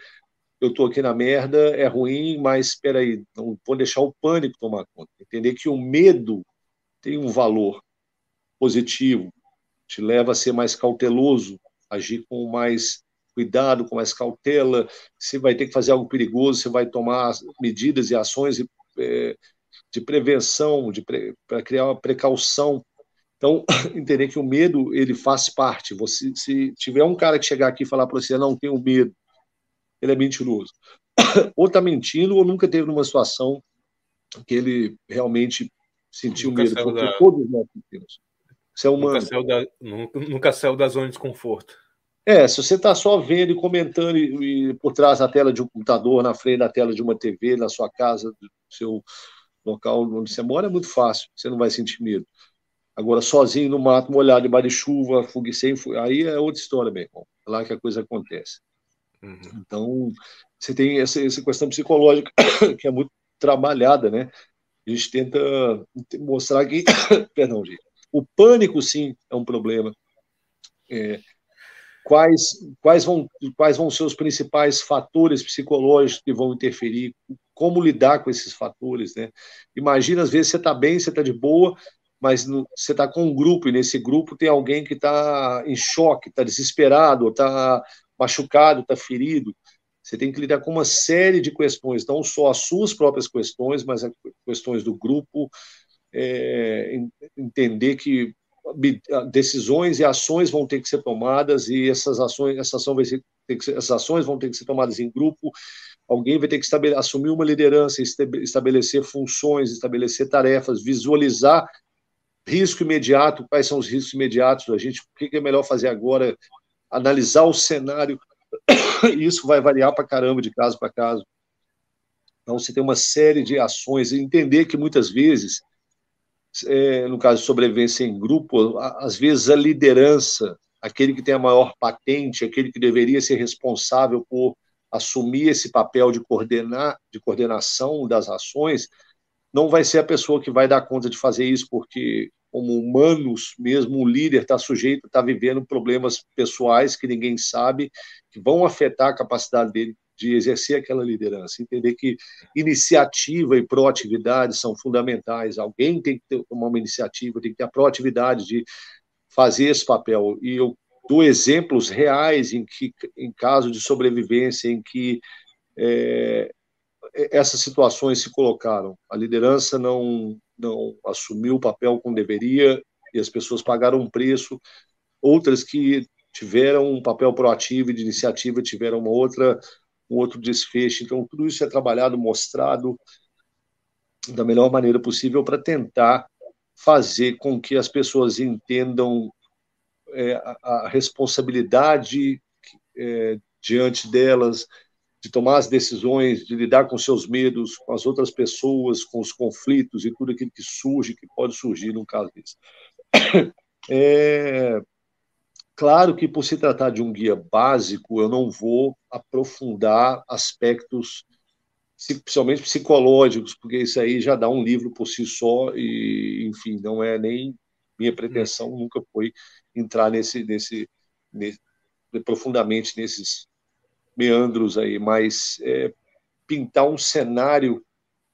Eu estou aqui na merda, é ruim, mas espera aí, não vou deixar o pânico tomar conta. Entender que o medo tem um valor positivo, te leva a ser mais cauteloso, agir com mais cuidado, com mais cautela, se vai ter que fazer algo perigoso, você vai tomar medidas e ações de, é, de prevenção, de para criar uma precaução. Então, entender que o medo ele faz parte. Você, se tiver um cara que chegar aqui e falar para você, não tenho medo, ele é mentiroso. Ou está mentindo, ou nunca teve numa situação que ele realmente sentiu nunca medo, porque da... todos nós sentimos. Você é humano. Nunca saiu da, nunca, nunca saiu da zona de desconforto. É, se você está só vendo e comentando e, e, por trás da tela de um computador, na frente da tela de uma TV, na sua casa, do seu local onde você mora, é muito fácil, você não vai sentir medo. Agora, sozinho no mato, molhado, debaixo de chuva, sem, aí é outra história, meu irmão. É lá que a coisa acontece. Uhum. Então, você tem essa, essa questão psicológica que é muito trabalhada, né? A gente tenta mostrar que, perdão, gente, o pânico, sim, é um problema. É, quais, quais, vão, quais vão ser os principais fatores psicológicos que vão interferir, como lidar com esses fatores, né? Imagina, às vezes, você está bem, você está de boa, mas no, você está com um grupo, e nesse grupo tem alguém que está em choque, está desesperado, está machucado, está ferido. Você tem que lidar com uma série de questões, não só as suas próprias questões, mas as questões do grupo, é, entender que decisões e ações vão ter que ser tomadas e essas ações, essa ação vai ser, ser, essas ações vão ter que ser tomadas em grupo. Alguém vai ter que assumir uma liderança, estabelecer funções, estabelecer tarefas, visualizar risco imediato, quais são os riscos imediatos da gente, o que é melhor fazer agora, analisar o cenário. Isso vai variar para caramba de caso para caso. Então, você tem uma série de ações entender que muitas vezes é, no caso de sobrevivência em grupo, às vezes a liderança, aquele que tem a maior patente, aquele que deveria ser responsável por assumir esse papel de coordenar, de coordenação das ações, não vai ser a pessoa que vai dar conta de fazer isso, porque como humanos, mesmo o líder está sujeito, está vivendo problemas pessoais que ninguém sabe, que vão afetar a capacidade dele de exercer aquela liderança, entender que iniciativa e proatividade são fundamentais. Alguém tem que ter uma iniciativa, tem que ter a proatividade de fazer esse papel. E eu dou exemplos reais em que, em caso de sobrevivência, em que é, essas situações se colocaram. A liderança não não assumiu o papel como deveria e as pessoas pagaram um preço. Outras que tiveram um papel proativo e de iniciativa tiveram uma outra um outro desfecho. Então, tudo isso é trabalhado, mostrado da melhor maneira possível para tentar fazer com que as pessoas entendam é, a, a, responsabilidade é, diante delas, de tomar as decisões, de lidar com seus medos, com as outras pessoas, com os conflitos e tudo aquilo que surge, que pode surgir num caso desse. É, Claro que, por se tratar de um guia básico, eu não vou aprofundar aspectos, principalmente psicológicos, porque isso aí já dá um livro por si só, e, enfim, não é nem minha pretensão, nunca foi entrar nesse, nesse, nesse profundamente nesses meandros aí, mas é, pintar um cenário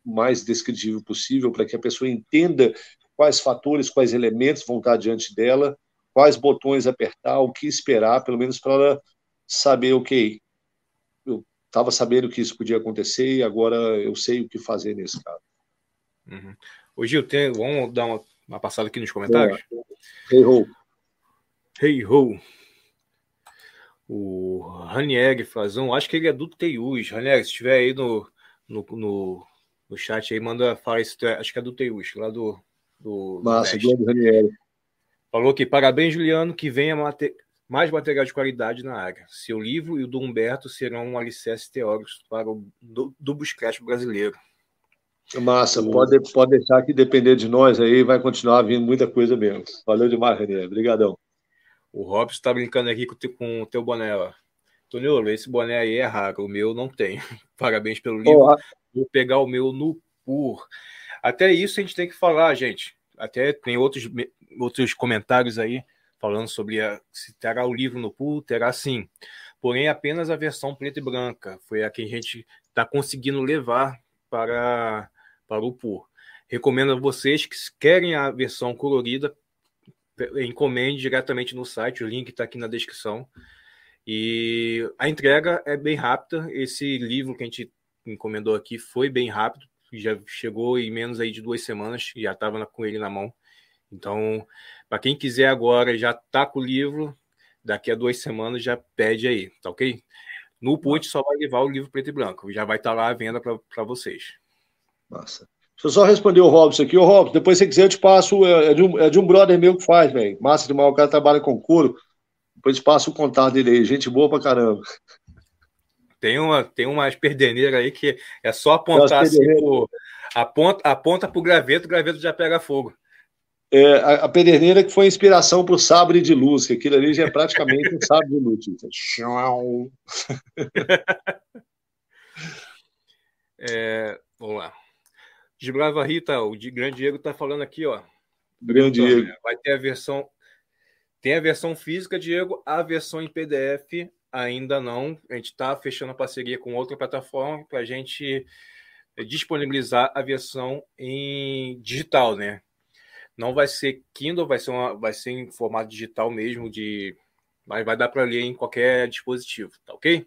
mais descritível possível para que a pessoa entenda quais fatores, quais elementos vão estar diante dela quais botões apertar, o que esperar, pelo menos para saber, ok, eu estava sabendo que isso podia acontecer e agora eu sei o que fazer nesse caso. Uhum. Ô Gil, tem, vamos dar uma, uma, passada aqui nos comentários? Hey ho. Hey ho. O Ranieri Frazão, acho que ele é do Teius. Ranieri, se estiver aí no, no, no, no, chat aí, manda falar isso. Acho que é do Teius, lá do. do Massa, do Ranieri. Falou que parabéns, Juliano, que venha mate... mais material de qualidade na área. Seu livro e o do Humberto serão um alicerce teórico para o do, do brasileiro. Massa, o... pode, pode deixar que depender de nós aí, vai continuar vindo muita coisa mesmo. Valeu demais, René. Obrigadão. O Robson está brincando aqui com, com o teu boné, ó. Toniolo, esse boné aí é raro, o meu não tem. Parabéns pelo livro. Oh, Vou pegar o meu no PUR. Até isso a gente tem que falar, gente. Até tem outros outros comentários aí falando sobre a, se terá o livro no pool, terá sim. Porém, apenas a versão preta e branca foi a que a gente está conseguindo levar para, para o pool. Recomendo a vocês que querem a versão colorida, encomende diretamente no site, o link está aqui na descrição. E a entrega é bem rápida. Esse livro que a gente encomendou aqui foi bem rápido, já chegou em menos aí de duas semanas, já estava com ele na mão. Então, para quem quiser agora, já tá com o livro, daqui a duas semanas já pede aí, tá ok? No Put só vai levar o livro preto e branco, já vai estar tá lá à venda para vocês. Massa. Deixa eu só responder o Robson aqui. Ô, Robson, depois se quiser eu te passo, é, é de um, é de um brother meu que faz, velho. Massa demais, o cara trabalha com couro. Depois te passo o contato dele aí, gente boa pra caramba. Tem uma, tem umas perderneiras aí que é só apontar assim, pro, aponta, aponta pro graveto, o graveto já pega fogo. É, a, a pederneira que foi inspiração para o sabre de luz, que aquilo ali já é praticamente um sabre de luz. é, vamos lá. Gibrava Rita, o de Grande Diego está falando aqui, ó. Grande Diego. Vai ter a versão. Tem a versão física, Diego, a versão em PDF ainda não. A gente está fechando a parceria com outra plataforma para a gente disponibilizar a versão em digital, né? Não vai ser Kindle, vai ser, uma, vai ser em formato digital mesmo, de, mas vai dar para ler em qualquer dispositivo, tá ok?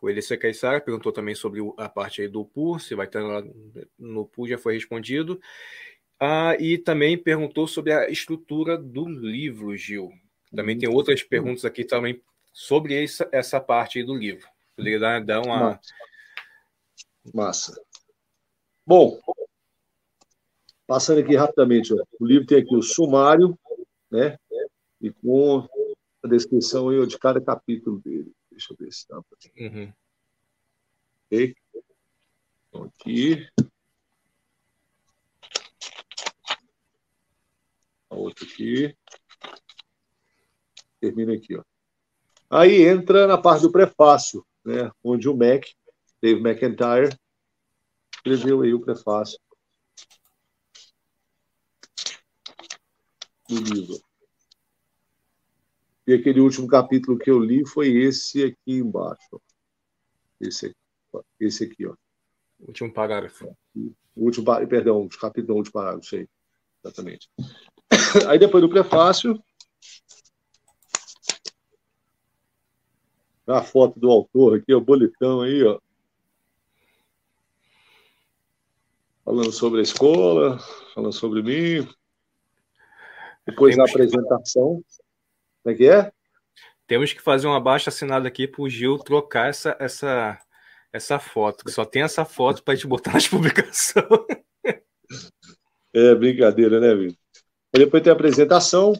O Elissa Caissara perguntou também sobre a parte aí do PUR, se vai estar no PUR, já foi respondido. Ah, e também perguntou sobre a estrutura do livro, Gil. Também tem outras perguntas aqui também sobre essa, essa parte aí do livro. Poderia dar, dar uma. Massa. Bom, passando aqui rapidamente, ó. o livro tem aqui o sumário, né? E com a descrição aí, de cada capítulo dele. Deixa eu ver se dá para. Uhum. Ok? Então, aqui. A outra aqui. Termina aqui, ó. Aí entra na parte do prefácio, né? Onde o Mac, Dave McIntyre, escreveu aí o prefácio do livro. E aquele último capítulo que eu li foi esse aqui embaixo. Esse aqui, esse aqui ó. Último parágrafo. O último, perdão, o capítulo, o último parágrafo, sei. Exatamente. Aí depois do prefácio, a foto do autor aqui, o boletão aí, ó. Falando sobre a escola, falando sobre mim. Depois a apresentação. Como é que é? Temos que fazer uma baixa assinada aqui para o Gil trocar essa, essa, essa foto, que só tem essa foto para a gente botar nas publicações. É brincadeira, né, Vitor? Depois tem a apresentação,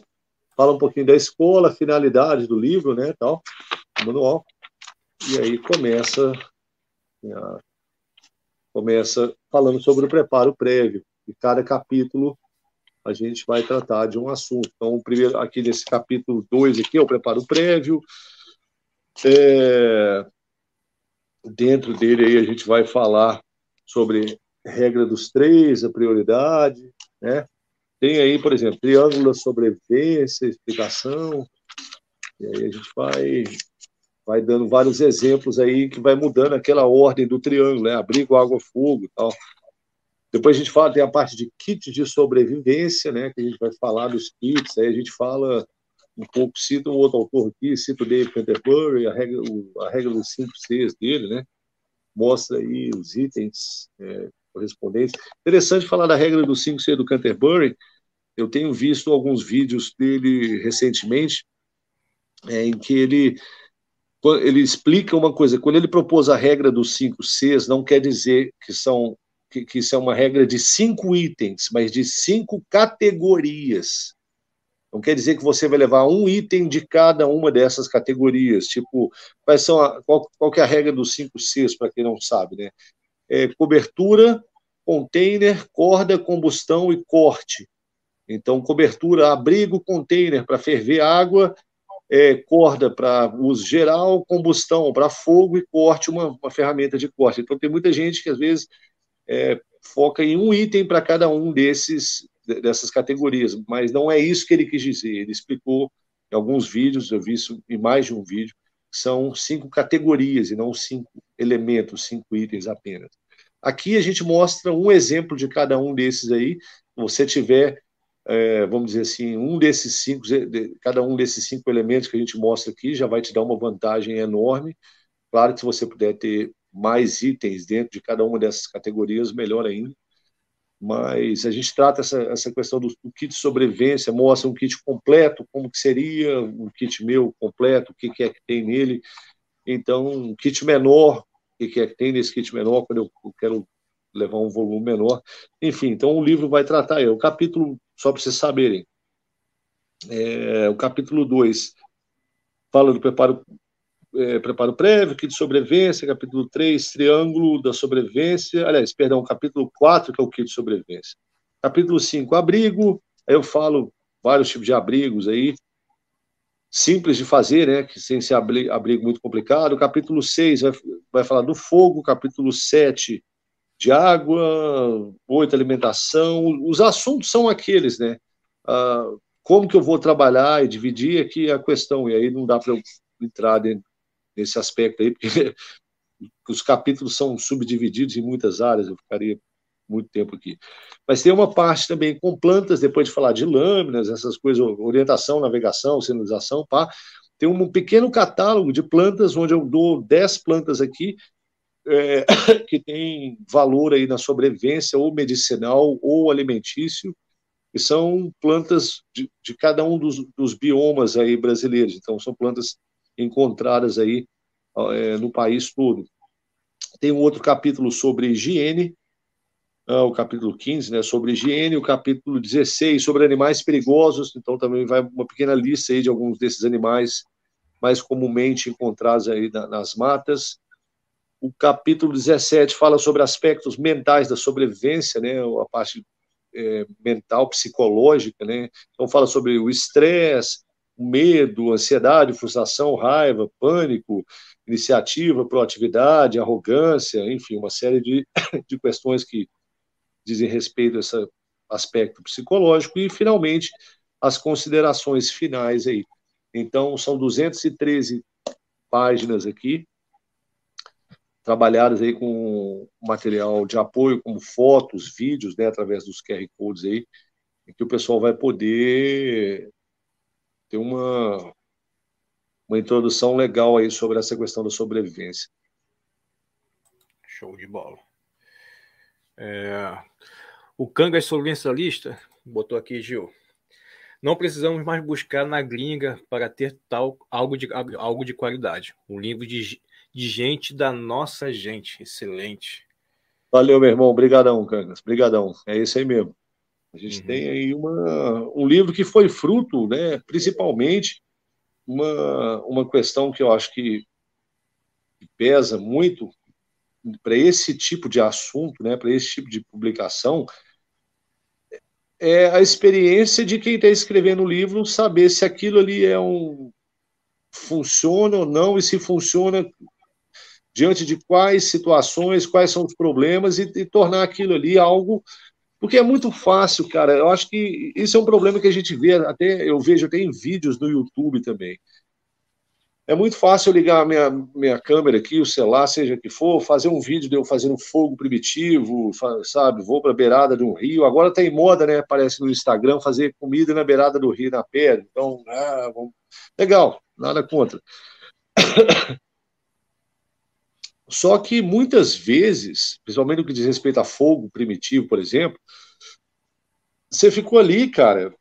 fala um pouquinho da escola, finalidade do livro, né, tal, manual. E aí começa começa falando sobre o preparo prévio. E cada capítulo a gente vai tratar de um assunto. Então, primeiro, aqui nesse capítulo 2 aqui é o preparo prévio. É, dentro dele aí a gente vai falar sobre regra dos três, a prioridade, né? Tem aí, por exemplo, triângulo sobrevivência, explicação. E aí a gente vai vai dando vários exemplos aí que vai mudando aquela ordem do triângulo, né? Abrigo, água, fogo e tal. Depois a gente fala, tem a parte de kit de sobrevivência, né, que a gente vai falar dos kits, aí a gente fala um pouco, cita um outro autor aqui, cita o David Canterbury, a regra, a regra dos 5 Cs dele, né, mostra aí os itens é, correspondentes. Interessante falar da regra dos 5 C do Canterbury, eu tenho visto alguns vídeos dele recentemente, é, em que ele ele explica uma coisa, quando ele propôs a regra dos 5 Cs, não quer dizer que são que, que isso é uma regra de cinco itens, mas de cinco categorias. Não quer dizer que você vai levar um item de cada uma dessas categorias. Tipo, quais são a, qual, qual é a regra dos cinco Cs, para quem não sabe, né? É cobertura, container, corda, combustão e corte. Então, cobertura, abrigo, container para ferver água, é, corda para uso geral, combustão para fogo e corte, uma, uma ferramenta de corte. Então, tem muita gente que às vezes é, foca em um item para cada um desses dessas categorias, mas não é isso que ele quis dizer. Ele explicou em alguns vídeos, eu vi isso em mais de um vídeo, são cinco categorias e não cinco elementos, cinco itens apenas. Aqui a gente mostra um exemplo de cada um desses aí. Se você tiver, é, vamos dizer assim, um desses cinco, cada um desses cinco elementos que a gente mostra aqui já vai te dar uma vantagem enorme. Claro que se você puder ter mais itens dentro de cada uma dessas categorias, melhor ainda. Mas a gente trata essa, essa questão do, do kit de sobrevivência, mostra um kit completo, como que seria um kit meu completo, o que, que é que tem nele. Então, um kit menor, o que, é que tem nesse kit menor, quando eu, eu quero levar um volume menor. Enfim, então o livro vai tratar, o capítulo, só para vocês saberem, é, o capítulo 2 fala do preparo, é, preparo prévio, kit de sobrevivência, capítulo 3, triângulo da sobrevivência, aliás, perdão, capítulo 4, que é o kit de sobrevivência. Capítulo 5, abrigo, aí eu falo vários tipos de abrigos aí, simples de fazer, né, que sem ser abrigo, muito complicado. Capítulo 6 vai, vai falar do fogo, capítulo 7 de água, 8 alimentação. Os assuntos são aqueles, né? Ah, como que eu vou trabalhar e dividir aqui a questão, e aí não dá para eu entrar nesse aspecto aí, porque os capítulos são subdivididos em muitas áreas, eu ficaria muito tempo aqui. Mas tem uma parte também com plantas, depois de falar de lâminas, essas coisas, orientação, navegação, sinalização, pá. Tem um pequeno catálogo de plantas, onde eu dou 10 plantas aqui, é, que tem valor aí na sobrevivência, ou medicinal, ou alimentício, e são plantas de, de cada um dos, dos, biomas aí brasileiros. Então, são plantas encontradas aí é, no país todo. Tem um outro capítulo sobre higiene, ah, o capítulo 15, né, sobre higiene, o capítulo 16 sobre animais perigosos, então também vai uma pequena lista aí de alguns desses animais mais comumente encontrados aí na, nas matas. O capítulo 17 fala sobre aspectos mentais da sobrevivência, né, a parte é, mental, psicológica, né, então fala sobre o estresse, o medo, ansiedade, frustração, raiva, pânico, iniciativa, proatividade, arrogância, enfim, uma série de, de questões que dizem respeito a esse aspecto psicológico, e, finalmente, as considerações finais aí. Então, são 213 páginas aqui, trabalhadas aí com material de apoio, como fotos, vídeos, né, através dos QR Codes aí, que o pessoal vai poder ter uma, uma introdução legal aí sobre essa questão da sobrevivência. Show de bola. É, o Cangas Sobrevivencialista botou aqui, Gil. Não precisamos mais buscar na gringa para ter tal algo de, algo de qualidade. Um livro de, de gente da nossa gente. Excelente. Valeu, meu irmão. Obrigadão, Cangas. Obrigadão. É isso aí mesmo. A gente uhum. tem aí uma, um livro que foi fruto, né, principalmente, uma, uma questão que eu acho que pesa muito para esse tipo de assunto, né, para esse tipo de publicação, é a experiência de quem está escrevendo o livro saber se aquilo ali é um funciona ou não e se funciona diante de quais situações, quais são os problemas e, e tornar aquilo ali algo porque é muito fácil, cara. Eu acho que isso é um problema que a gente vê até eu vejo até em vídeos no YouTube também. É muito fácil ligar a minha, minha câmera aqui, o celular, seja que for, fazer um vídeo de eu fazendo fogo primitivo, sabe? Vou para a beirada de um rio. Agora tem moda, né? Aparece no Instagram fazer comida na beirada do rio, na pedra. Então, ah, vamos... legal, nada contra. Só que muitas vezes, principalmente no que diz respeito a fogo primitivo, por exemplo, você ficou ali, cara,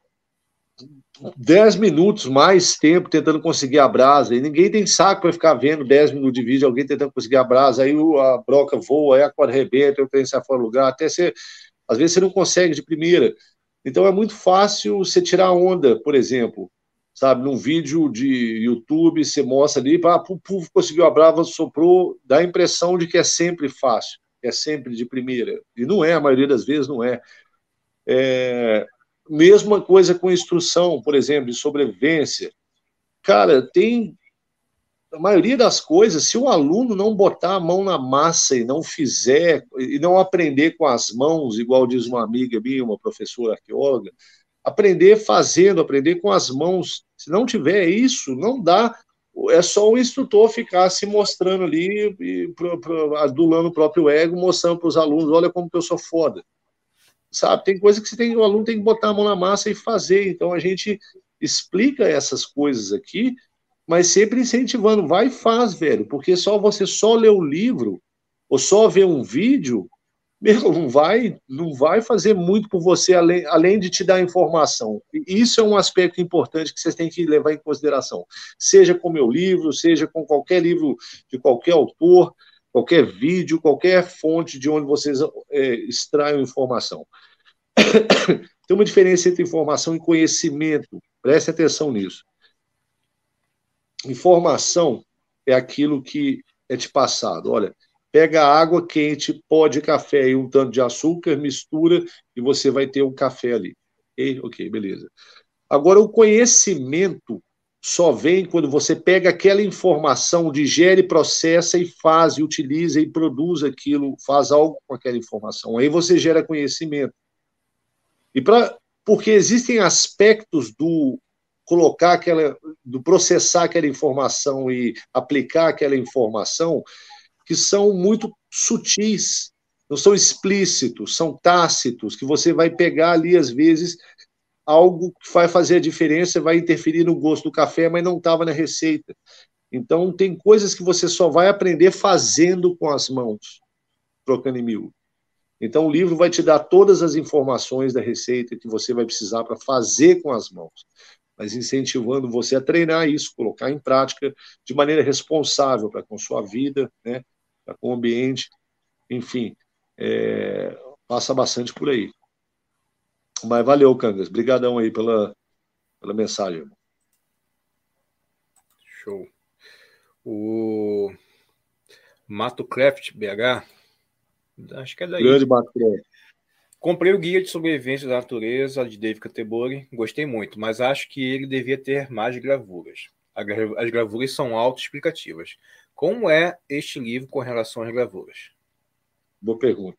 10 minutos, mais tempo tentando conseguir a brasa, e ninguém tem saco para ficar vendo 10 minutos de vídeo, alguém tentando conseguir a brasa, aí a broca voa, aí a corda arrebenta, o trem fora do lugar, até você, às vezes você não consegue de primeira. Então é muito fácil você tirar onda, por exemplo, sabe, num vídeo de YouTube, você mostra ali, ah, o povo conseguiu a brava, soprou, dá a impressão de que é sempre fácil, é sempre de primeira, e não é, a maioria das vezes não é. é Mesma coisa com instrução, por exemplo, de sobrevivência. Cara, tem a maioria das coisas, se o aluno não botar a mão na massa e não fizer, e não aprender com as mãos, igual diz uma amiga minha, uma professora arqueóloga, aprender fazendo, aprender com as mãos. Se não tiver isso, não dá. É só o instrutor ficar se mostrando ali, e, pro, pro, adulando o próprio ego, mostrando para os alunos: olha como que eu sou foda sabe? Tem coisa que você tem, o aluno tem que botar a mão na massa e fazer. Então a gente explica essas coisas aqui, mas sempre incentivando, vai e faz, velho, porque só você só ler o livro ou só ver um vídeo, meu, não vai, não vai fazer muito por você além, além de te dar informação. Isso é um aspecto importante que vocês têm que levar em consideração. Seja com meu livro, seja com qualquer livro de qualquer autor, qualquer vídeo, qualquer fonte de onde vocês é, extraem informação. Tem uma diferença entre informação e conhecimento. Preste atenção nisso. Informação é aquilo que é te passado. Olha, pega água quente, pó de café e um tanto de açúcar, mistura e você vai ter um café ali. Ok, ok, beleza. Agora, o conhecimento só vem quando você pega aquela informação, digere, processa e faz, e utiliza e produz aquilo, faz algo com aquela informação. Aí você gera conhecimento. E para porque existem aspectos do colocar aquela, do processar aquela informação e aplicar aquela informação que são muito sutis, não são explícitos, são tácitos, que você vai pegar ali às vezes algo que vai fazer a diferença, vai interferir no gosto do café, mas não estava na receita. Então, tem coisas que você só vai aprender fazendo com as mãos, trocando em mil. Então, o livro vai te dar todas as informações da receita que você vai precisar para fazer com as mãos, mas incentivando você a treinar isso, colocar em prática de maneira responsável para com sua vida, né, para com o ambiente, enfim, é, passa bastante por aí. Mas valeu, Cangas. Obrigadão aí pela, pela mensagem. Irmão. Show. O Mato Craft BH, acho que é daí. Grande Mato Craft. Comprei o Guia de Sobrevivência da Natureza de David Catebori, gostei muito, mas acho que ele devia ter mais gravuras. As gravuras são autoexplicativas. Como é este livro com relação às gravuras? Boa pergunta.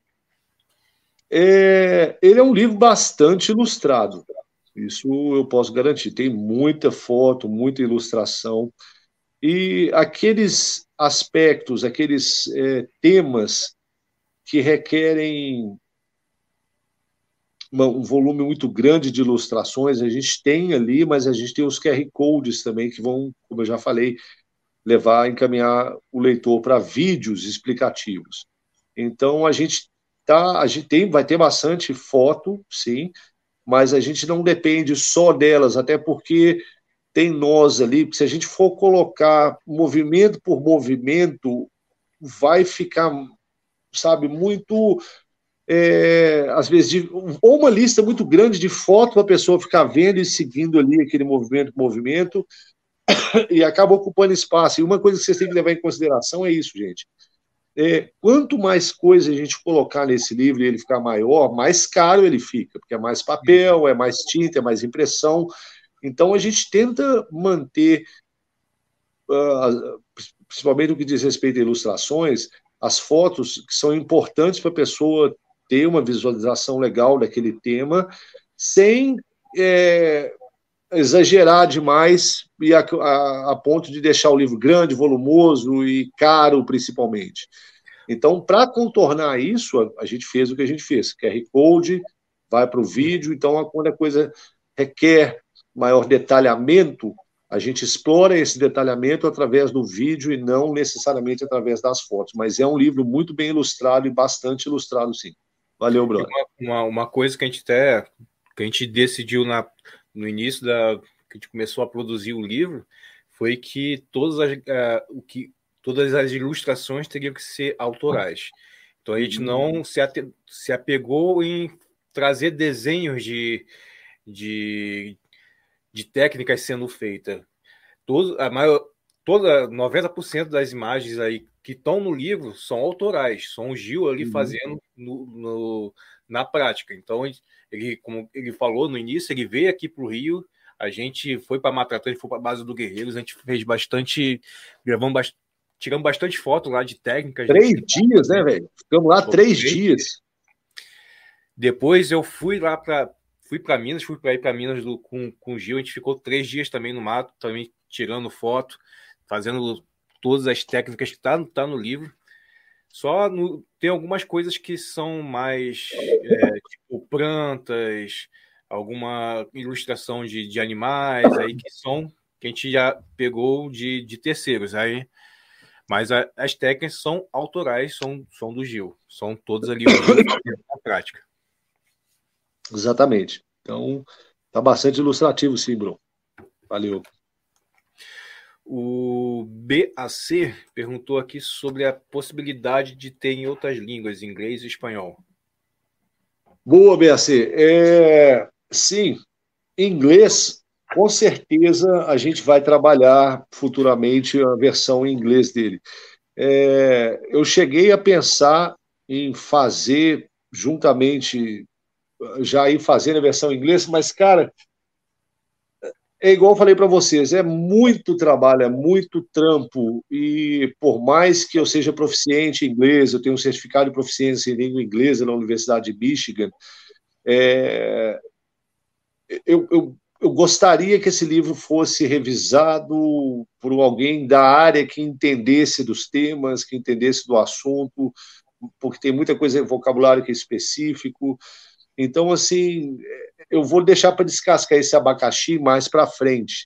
É, ele é um livro bastante ilustrado. Isso eu posso garantir. Tem muita foto, muita ilustração. E aqueles aspectos, aqueles é, temas que requerem uma, um volume muito grande de ilustrações, a gente tem ali, mas a gente tem os QR Codes também, que vão, como eu já falei, levar, encaminhar o leitor para vídeos explicativos. Então, a gente tá, a gente tem, vai ter bastante foto, sim, mas a gente não depende só delas, até porque tem nós ali, porque se a gente for colocar movimento por movimento, vai ficar, sabe, muito. É, às vezes, de, ou uma lista muito grande de fotos para a pessoa ficar vendo e seguindo ali aquele movimento, movimento, e acaba ocupando espaço. E uma coisa que vocês têm que levar em consideração é isso, gente. É, quanto mais coisa a gente colocar nesse livro e ele ficar maior, mais caro ele fica, porque é mais papel, é mais tinta, é mais impressão. Então a gente tenta manter, uh, principalmente no que diz respeito a ilustrações, as fotos que são importantes para a pessoa ter uma visualização legal daquele tema, sem é, exagerar demais e a, a, a, ponto de deixar o livro grande, volumoso e caro, principalmente. Então, para contornar isso, a, a, gente fez o que a gente fez: QR Code, vai para o vídeo. Então, quando a coisa requer maior detalhamento, a gente explora esse detalhamento através do vídeo e não necessariamente através das fotos. Mas é um livro muito bem ilustrado e bastante ilustrado, sim. Valeu, Bruno. Uma, uma, coisa que a gente até que a gente decidiu na, no início da que a gente começou a produzir o livro foi que todas as, uh, o que, todas as ilustrações teriam que ser autorais. Então a gente não uhum. se, ate, se apegou em trazer desenhos de, de, de técnicas sendo feitas. Todo, a maior, toda 90% das imagens aí que estão no livro são autorais, são o Gil ali uhum. fazendo no, no, na prática. Então, ele, como ele falou no início, ele veio aqui para o Rio, a gente foi para Matatã, foi para a base do Guerreiros, a gente fez bastante, gravamos bastante, tiramos bastante foto lá de técnicas. Três dias, né, velho? Ficamos lá três, dias. Depois eu fui lá para fui para Minas, fui para ir para Minas do, com, com o Gil, a gente ficou três dias também no mato, também tirando foto, fazendo todas as técnicas que tá, tá no livro. Só no, tem algumas coisas que são mais é, tipo plantas, alguma ilustração de, de animais aí que são que a gente já pegou de, de terceiros aí. Mas a, as técnicas são autorais, são, são do Gil. São todas ali na prática. Exatamente. Então, tá bastante ilustrativo, sim, Bruno. Valeu. O BAC perguntou aqui sobre a possibilidade de ter em outras línguas, inglês e espanhol. Boa, BAC. É, sim, inglês, com certeza a gente vai trabalhar futuramente a versão em inglês dele. É, eu cheguei a pensar em fazer juntamente, já ir fazendo a versão em inglês, mas, cara, é igual eu falei para vocês, é muito trabalho, é muito trampo, e por mais que eu seja proficiente em inglês, eu tenho um certificado de proficiência em língua inglesa na Universidade de Michigan, é, eu, eu, eu gostaria que esse livro fosse revisado por alguém da área que entendesse dos temas, que entendesse do assunto, porque tem muita coisa, vocabulário que é específico, então, assim, eu vou deixar para descascar esse abacaxi mais para frente.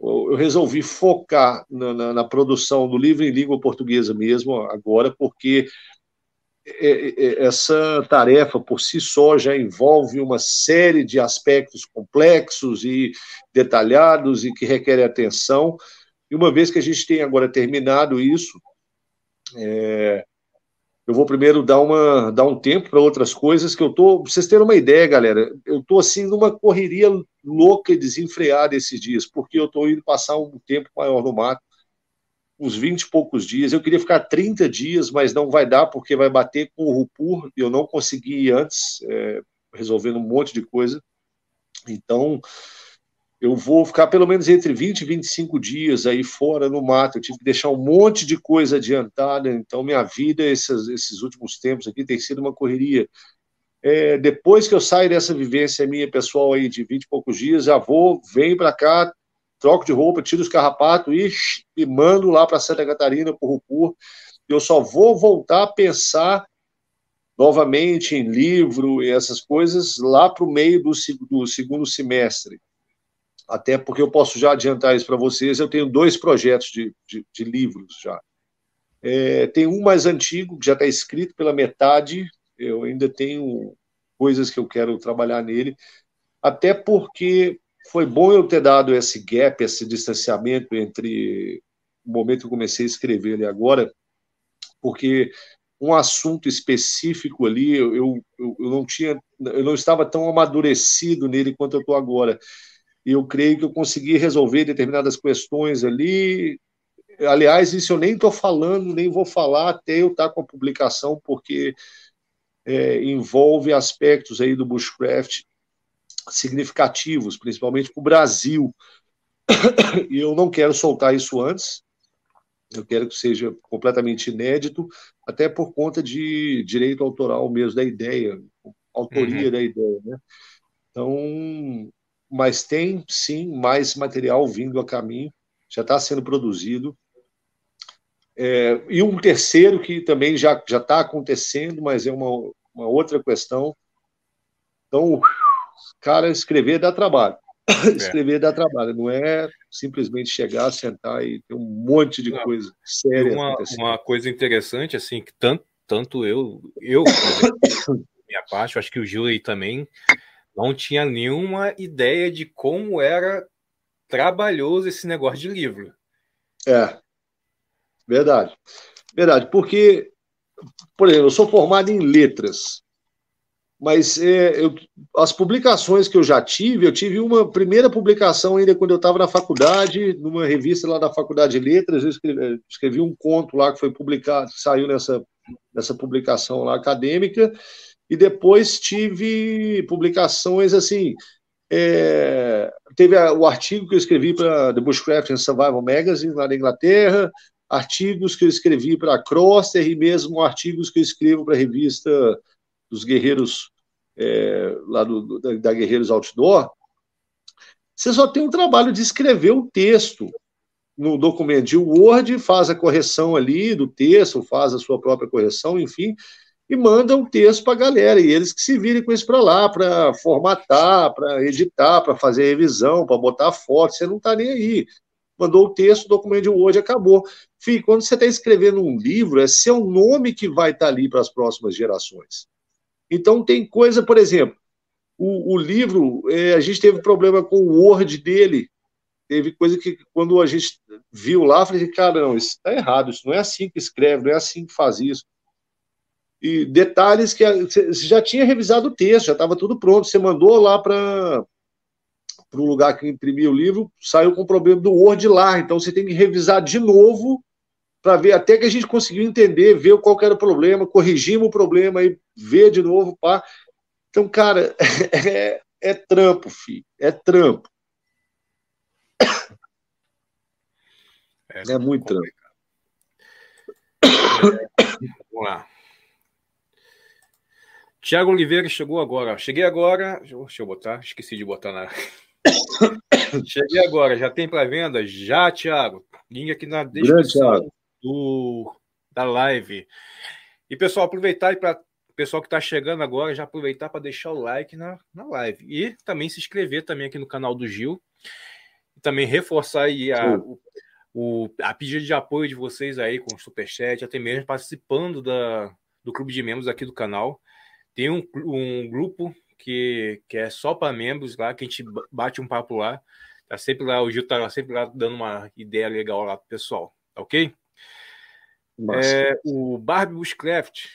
Eu resolvi focar na, na, na, produção do livro em língua portuguesa mesmo, agora, porque é, é, é, essa tarefa por si só já envolve uma série de aspectos complexos e detalhados e que requerem atenção. E uma vez que a gente tem agora terminado isso, é, eu vou primeiro dar, uma, dar um tempo para outras coisas que eu tô. Pra vocês terem uma ideia, galera, eu tô assim numa correria louca e desenfreada esses dias, porque eu tô indo passar um tempo maior no mato, uns 20 e poucos dias. Eu queria ficar 30 dias, mas não vai dar, porque vai bater com o Rupur, e eu não consegui antes, é, resolvendo um monte de coisa. Então, eu vou ficar pelo menos entre 20 e 25 dias aí fora no mato. Eu tive que deixar um monte de coisa adiantada, então minha vida, esses, esses últimos tempos aqui, tem sido uma correria. É, depois que eu saio dessa vivência minha pessoal aí de 20 e poucos dias, já vou, venho para cá, troco de roupa, tiro os carrapatos e me mando lá para Santa Catarina, para o Rupur. Eu só vou voltar a pensar novamente em livro e essas coisas lá para o meio do, do segundo semestre até porque eu posso já adiantar isso para vocês, eu tenho dois projetos de, de, de livros já. É, tem um mais antigo, que já está escrito pela metade, eu ainda tenho coisas que eu quero trabalhar nele, até porque foi bom eu ter dado esse gap, esse distanciamento entre o momento que eu comecei a escrever e agora, porque um assunto específico ali, eu, eu, eu não tinha, eu não estava tão amadurecido nele quanto eu estou agora eu creio que eu consegui resolver determinadas questões ali. Aliás, isso eu nem estou falando, nem vou falar até eu estar tá com a publicação, porque é, envolve aspectos aí do bushcraft significativos, principalmente para o Brasil. E eu não quero soltar isso antes, eu quero que seja completamente inédito, até por conta de direito autoral mesmo da ideia, autoria uhum. da ideia, né? Então, mas tem sim mais material vindo a caminho, já está sendo produzido. É, e um terceiro que também já está acontecendo, mas é uma, uma outra questão. Então, cara, escrever dá trabalho. É. escrever dá trabalho, não é simplesmente chegar, sentar e ter um monte de não. coisa séria. Uma, uma coisa interessante, assim, que tanto, tanto eu, eu, minha parte, eu acho que o Gil aí também não tinha nenhuma ideia de como era trabalhoso esse negócio de livro. É, verdade. Verdade, porque, por exemplo, eu sou formado em letras, mas é, eu, as publicações que eu já tive, eu tive uma primeira publicação ainda quando eu estava na faculdade, numa revista lá da Faculdade de Letras, eu escrevi, escrevi um conto lá que foi publicado, que saiu nessa, nessa publicação lá acadêmica, e depois tive publicações assim. É, teve a, o artigo que eu escrevi para The Bushcraft and Survival Magazine, lá na Inglaterra, artigos que eu escrevi para a Crosser e mesmo artigos que eu escrevo para a revista dos Guerreiros, é, lá do, da, da Guerreiros Outdoor. Você só tem o trabalho de escrever o texto no documento de Word, faz a correção ali do texto, faz a sua própria correção, enfim, e manda um texto para a galera, e eles que se virem com isso para lá, para formatar, para editar, para fazer revisão, para botar foto, você não está nem aí. Mandou o texto, o documento de Word acabou. Fih, quando você está escrevendo um livro, é seu nome que vai estar tá ali para as próximas gerações. Então, tem coisa, por exemplo, o, o livro, é, a gente teve problema com o Word dele, teve coisa que, quando a gente viu lá, falei, cara, não, isso está errado, isso não é assim que escreve, não é assim que faz isso. E detalhes que você já tinha revisado o texto, já estava tudo pronto, você mandou lá para para o lugar que imprimiu o livro, saiu com problema do Word lá. Então você tem que revisar de novo para ver até que a gente conseguiu entender, ver qual era o problema, corrigimos o problema e ver de novo, pá. Então, cara, é, é trampo, filho, é trampo. É, é muito trampo. Vamos lá. Tiago Oliveira chegou agora. Cheguei agora. Deixa eu botar, esqueci de botar na. Cheguei agora, já tem para venda? Já, Thiago. Link aqui na descrição do, da live. E pessoal, aproveitar para o pessoal que está chegando agora, já aproveitar para deixar o like na, na live. E também se inscrever também aqui no canal do Gil. E também reforçar aí a, o, o, a pedido de apoio de vocês aí com o Superchat, até mesmo participando da, do clube de membros aqui do canal. Tem um, um grupo que, que é só para membros lá, que a gente bate um papo lá. Tá sempre lá, o Gil tá sempre lá dando uma ideia legal lá pro pessoal, tá ok? É, o Barbie Bushcraft,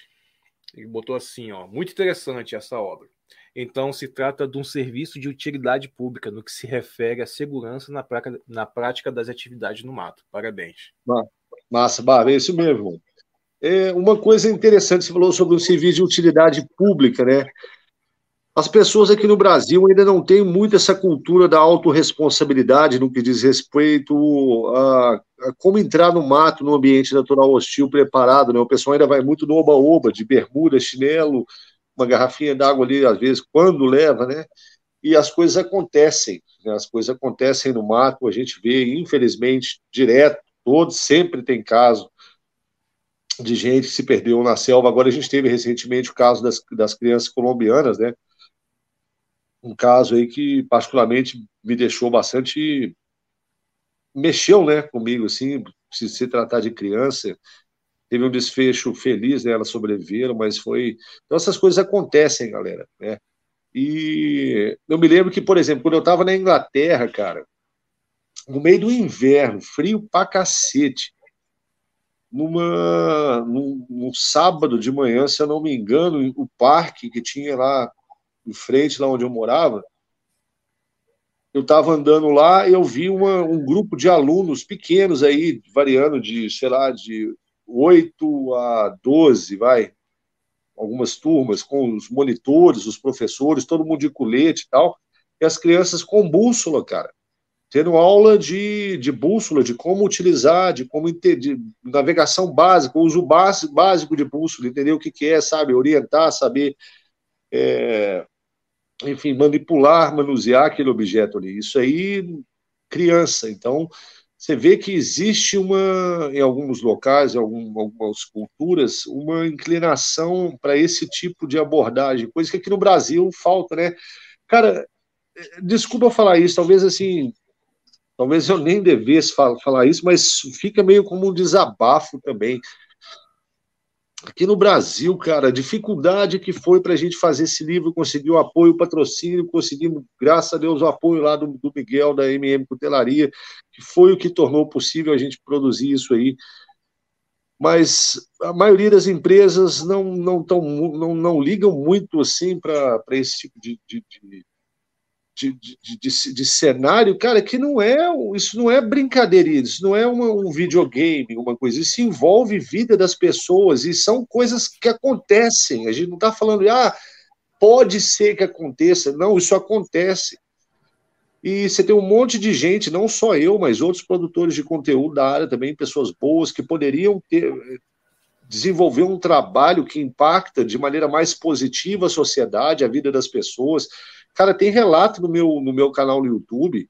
ele botou assim, ó, muito interessante essa obra. Então, se trata de um serviço de utilidade pública no que se refere à segurança na, prática, na prática das atividades no mato. Parabéns. Massa, Barbie, é isso mesmo. É, uma coisa interessante, você falou sobre um serviço de utilidade pública, né? As pessoas aqui no Brasil ainda não têm muito essa cultura da autorresponsabilidade no que diz respeito a, a como entrar no mato, no ambiente natural hostil preparado. Né? O pessoal ainda vai muito no oba-oba, de bermuda, chinelo, uma garrafinha d'água ali, às vezes, quando leva, né? E as coisas acontecem, né? as coisas acontecem no mato, a gente vê, infelizmente, direto, todos, sempre tem caso de gente que se perdeu na selva. Agora a gente teve recentemente o caso das, das crianças colombianas, né? um caso aí que particularmente me deixou bastante mexeu, né, comigo assim, se se tratar de criança, teve um desfecho feliz, né, elas sobreviveram, mas foi, então essas coisas acontecem, galera, né? E eu me lembro que, por exemplo, quando eu estava na Inglaterra, cara, no meio do inverno, frio pra cacete, numa, num, num, sábado de manhã, se eu não me engano, o parque que tinha lá em frente, lá onde eu morava, eu estava andando lá e eu vi uma, um grupo de alunos pequenos aí, variando de, sei lá, de 8 a 12, vai, algumas turmas, com os monitores, os professores, todo mundo de colete e tal, e as crianças com bússola, cara, tendo aula de, de bússola, de como utilizar, de como de navegação básica, uso básico de bússola, entender o que, que é, sabe, orientar, saber é, enfim, manipular, manusear aquele objeto ali. Isso aí, criança. Então, você vê que existe uma, em alguns locais, em algumas culturas, uma inclinação para esse tipo de abordagem, coisa que aqui no Brasil falta, né? Cara, desculpa falar isso, talvez assim, talvez eu nem devesse falar isso, mas fica meio como um desabafo também aqui no Brasil, cara, a dificuldade que foi para a gente fazer esse livro, conseguir o apoio, o patrocínio, conseguimos, graças a Deus, o apoio lá do, do Miguel, da MM Cutelaria, que foi o que tornou possível a gente produzir isso aí. Mas a maioria das empresas não, não, tão, não, não ligam muito assim para esse tipo de, de, de de, de, de, de, cenário, cara, que não é isso não é brincadeira, isso não é uma, um videogame, uma coisa, isso envolve vida das pessoas e são coisas que acontecem. A gente não está falando, ah, pode ser que aconteça, não, isso acontece. E você tem um monte de gente, não só eu, mas outros produtores de conteúdo da área também, pessoas boas que poderiam ter desenvolver um trabalho que impacta de maneira mais positiva a sociedade, a vida das pessoas Cara, tem relato no meu, no meu canal no YouTube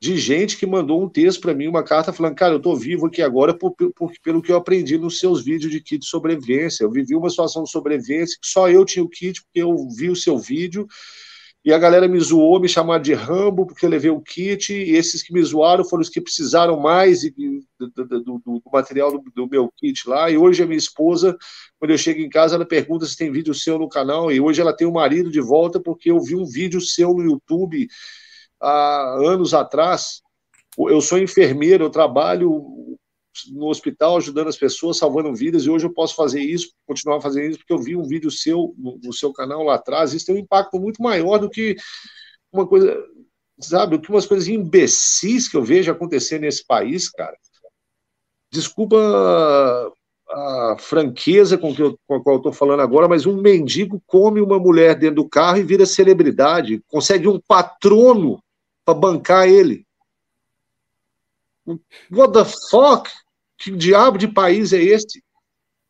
de gente que mandou um texto para mim, uma carta falando, cara, eu tô vivo aqui agora por, por, pelo que eu aprendi nos seus vídeos de kit de sobrevivência. Eu vivi uma situação de sobrevivência que só eu tinha o kit porque eu vi o seu vídeo e a galera me zoou, me chamaram de Rambo porque eu levei o kit, e esses que me zoaram foram os que precisaram mais do, do, do, do material do, do, meu kit lá, e hoje a minha esposa, quando eu chego em casa, ela pergunta se tem vídeo seu no canal, e hoje ela tem o marido de volta porque eu vi um vídeo seu no YouTube há anos atrás, Eu sou enfermeiro, eu trabalho no hospital ajudando as pessoas, salvando vidas, e hoje eu posso fazer isso, continuar fazendo isso, porque eu vi um vídeo seu no, seu canal lá atrás. Isso tem um impacto muito maior do que uma coisa, sabe, do que umas coisas imbecis que eu vejo acontecer nesse país, cara. Desculpa a franqueza com, que eu, com a qual eu estou falando agora, mas um mendigo come uma mulher dentro do carro e vira celebridade, consegue um patrono para bancar ele. What the fuck? Que diabo de país é esse?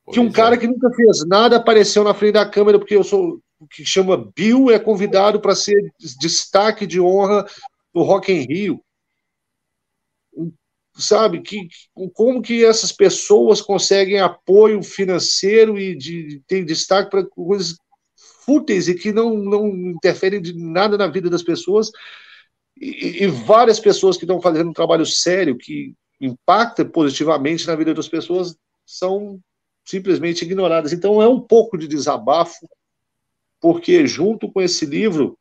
Pois que um é. cara que nunca fez nada apareceu na frente da câmera porque eu sou o que chama Bill é convidado para ser destaque de honra do Rock in Rio sabe, que, como que essas pessoas conseguem apoio financeiro e de, tem destaque para coisas fúteis e que não, não interferem de nada na vida das pessoas, e, e várias pessoas que estão fazendo um trabalho sério, que impacta positivamente na vida das pessoas, são simplesmente ignoradas. Então é um pouco de desabafo, porque junto com esse livro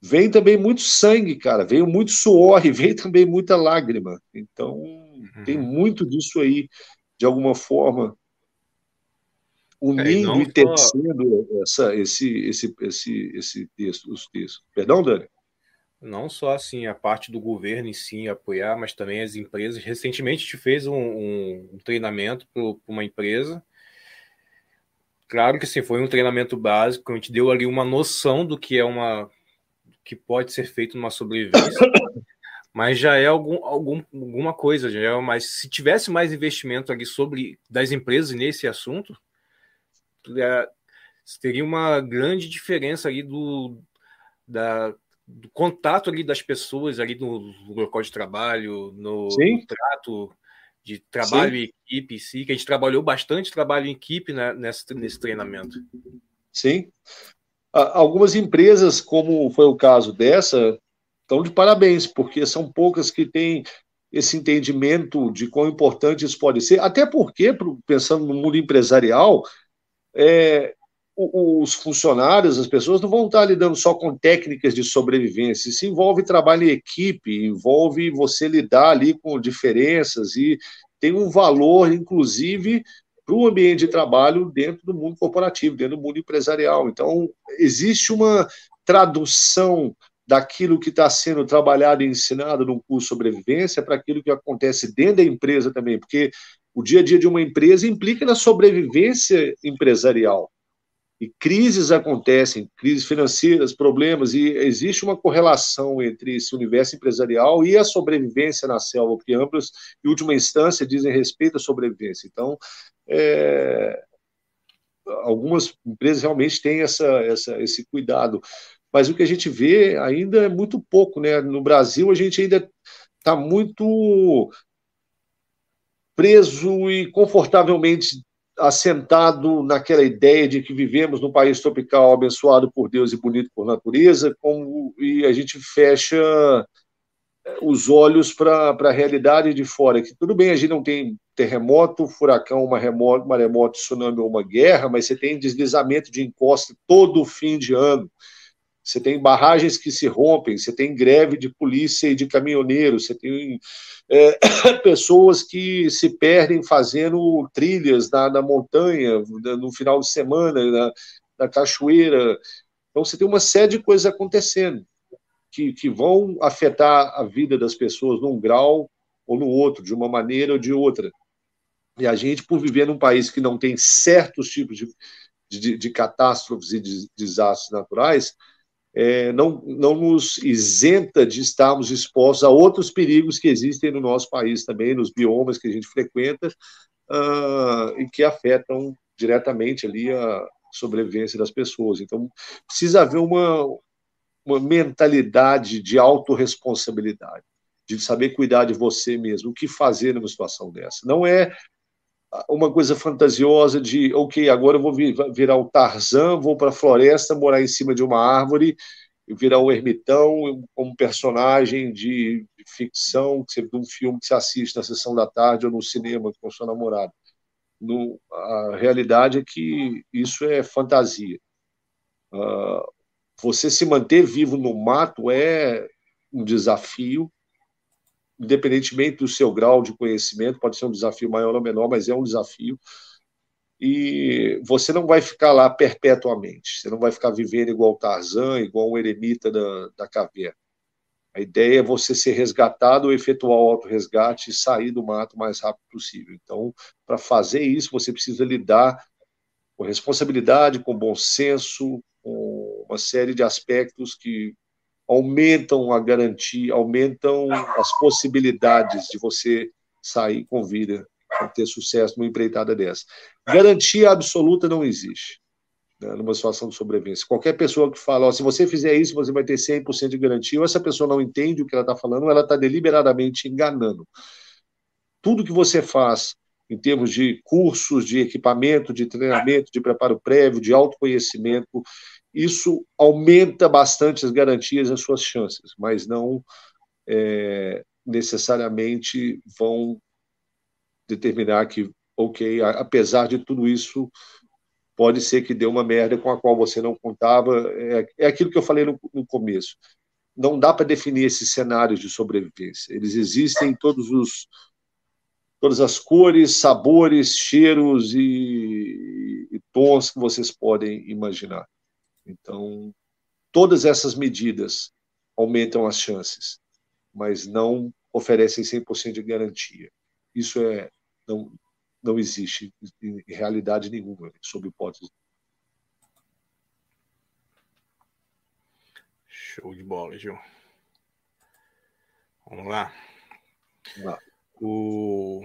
vem também muito sangue, cara, veio muito suor e veio também muita lágrima. Então, uhum. tem muito disso aí, de alguma forma, unindo é, e tecendo só... essa, esse, esse, esse, esse texto, os textos. Perdão, Dani? Não só assim a parte do governo em si apoiar, mas também as empresas. Recentemente a gente fez um, um, um treinamento para uma empresa. Claro que sim, foi um treinamento básico, a gente deu ali uma noção do que é uma que pode ser feito numa sobrevivência, mas já é algum, algum, alguma coisa, já é, mas se tivesse mais investimento ali sobre das empresas nesse assunto, é, teria uma grande diferença ali do, da, do contato ali das pessoas ali no, no local de trabalho, no, no, trato de trabalho Sim. e equipe, sim, que a gente trabalhou bastante trabalho em equipe né, nesse, nesse treinamento. Sim, Algumas empresas, como foi o caso dessa, estão de parabéns, porque são poucas que têm esse entendimento de quão importante isso pode ser, até porque, pensando no mundo empresarial, é, os funcionários, as pessoas não vão estar lidando só com técnicas de sobrevivência, isso envolve trabalho em equipe, envolve você lidar ali com diferenças e tem um valor, inclusive, para o ambiente de trabalho dentro do mundo corporativo, dentro do mundo empresarial. Então, existe uma tradução daquilo que está sendo trabalhado e ensinado num curso sobrevivência para aquilo que acontece dentro da empresa também, porque o dia a dia de uma empresa implica na sobrevivência empresarial. E crises acontecem, crises financeiras, problemas, e existe uma correlação entre esse universo empresarial e a sobrevivência na selva, porque ambas, em última instância, dizem respeito à sobrevivência. Então, é, algumas empresas realmente têm essa, essa, esse cuidado, mas o que a gente vê ainda é muito pouco, né? No Brasil, a gente ainda está muito preso e confortavelmente assentado naquela ideia de que vivemos num país tropical abençoado por Deus e bonito por natureza, como, e a gente fecha eh, os olhos para a realidade de fora, que tudo bem, a gente não tem terremoto, furacão, maremoto, maremoto, tsunami ou uma guerra, mas você tem deslizamento de encosta todo fim de ano, você tem barragens que se rompem, você tem greve de polícia e de caminhoneiros, você tem é, pessoas que se perdem fazendo trilhas na, na montanha, no final de semana, na, na, cachoeira. Então, você tem uma série de coisas acontecendo que, que vão afetar a vida das pessoas num grau ou no outro, de uma maneira ou de outra. E a gente, por viver num país que não tem certos tipos de, de, de catástrofes e de desastres naturais, é, não, não nos isenta de estarmos expostos a outros perigos que existem no nosso país também, nos biomas que a gente frequenta uh, e que afetam diretamente ali a sobrevivência das pessoas. Então, precisa haver uma, uma mentalidade de autorresponsabilidade, de saber cuidar de você mesmo, o que fazer numa situação dessa. Não é uma coisa fantasiosa de, ok, agora eu vou virar o Tarzan, vou para a floresta, morar em cima de uma árvore, virar o ermitão como personagem de, de ficção, de um filme que você assiste na sessão da tarde ou no cinema com sua namorada. No, a realidade é que isso é fantasia. Uh, você se manter vivo no mato é um desafio independentemente do seu grau de conhecimento, pode ser um desafio maior ou menor, mas é um desafio. E você não vai ficar lá perpetuamente, você não vai ficar vivendo igual Tarzan, igual um eremita da, da caverna. A ideia é você ser resgatado, efetuar o autorresgate e sair do mato o mais rápido possível. Então, para fazer isso, você precisa lidar com responsabilidade, com bom senso, com uma série de aspectos que aumentam a garantia, aumentam as possibilidades de você sair com vida, ter sucesso numa empreitada dessa. Garantia absoluta não existe né, numa situação de sobrevivência. Qualquer pessoa que fala, ó, se você fizer isso, você vai ter 100% de garantia, ou essa pessoa não entende o que ela está falando, ela está deliberadamente enganando. Tudo que você faz em termos de cursos, de equipamento, de treinamento, de preparo prévio, de autoconhecimento, isso aumenta bastante as garantias, as suas chances, mas não é, necessariamente vão determinar que, ok, apesar de tudo isso, pode ser que dê uma merda com a qual você não contava. É, é aquilo que eu falei no, no começo. Não dá para definir esses cenários de sobrevivência. Eles existem em todos os todas as cores, sabores, cheiros e, e tons que vocês podem imaginar. Então, todas essas medidas aumentam as chances, mas não oferecem 100% de garantia. Isso é não, não existe em realidade nenhuma, sob hipótese. Show de bola, Gil. Vamos lá. Vamos lá. O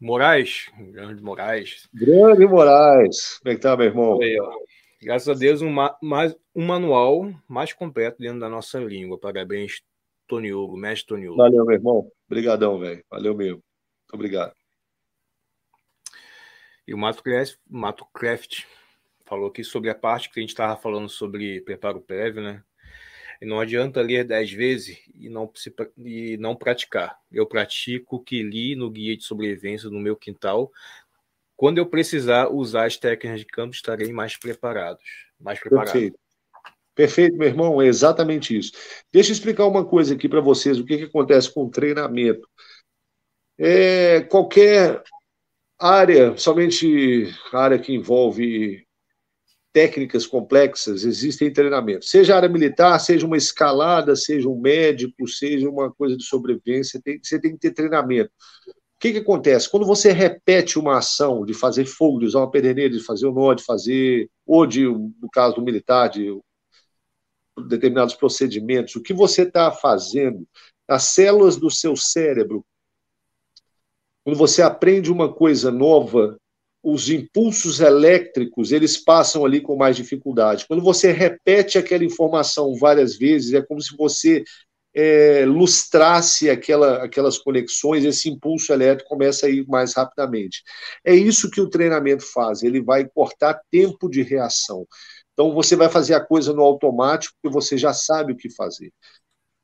Moraes, grande Moraes. Grande Moraes. Como é que tá, meu irmão? Aí, ó. Graças a Deus, um, mais, um manual mais completo dentro da nossa língua. Parabéns, Tony Hugo, mestre Tony Hugo. Valeu, meu irmão. Obrigadão, velho. Valeu mesmo. Muito obrigado. E o Mato Craft, Mato Craft falou aqui sobre a parte que a gente estava falando sobre preparo prévio, né? E não adianta ler dez vezes e não, e não praticar. Eu pratico o que li no guia de sobrevivência no meu quintal quando eu precisar usar as técnicas de campo, estarei mais preparados. Mais preparado. Perfeito. Perfeito, meu irmão, é exatamente isso. Deixa eu explicar uma coisa aqui para vocês, o que, que acontece com o treinamento. É, qualquer área, somente área que envolve técnicas complexas, existem treinamentos. Seja área militar, seja uma escalada, seja um médico, seja uma coisa de sobrevivência, tem, você tem que ter treinamento. O que, que acontece? Quando você repete uma ação de fazer fogo, de usar uma pederneira, de fazer o um nó, de fazer, ou de, no caso do militar, de determinados procedimentos, o que você está fazendo, as células do seu cérebro, quando você aprende uma coisa nova, os impulsos elétricos, eles passam ali com mais dificuldade. Quando você repete aquela informação várias vezes, é como se você é, lustrasse aquela, aquelas conexões, esse impulso elétrico começa a ir mais rapidamente. É isso que o treinamento faz, ele vai cortar tempo de reação. Então, você vai fazer a coisa no automático, porque você já sabe o que fazer.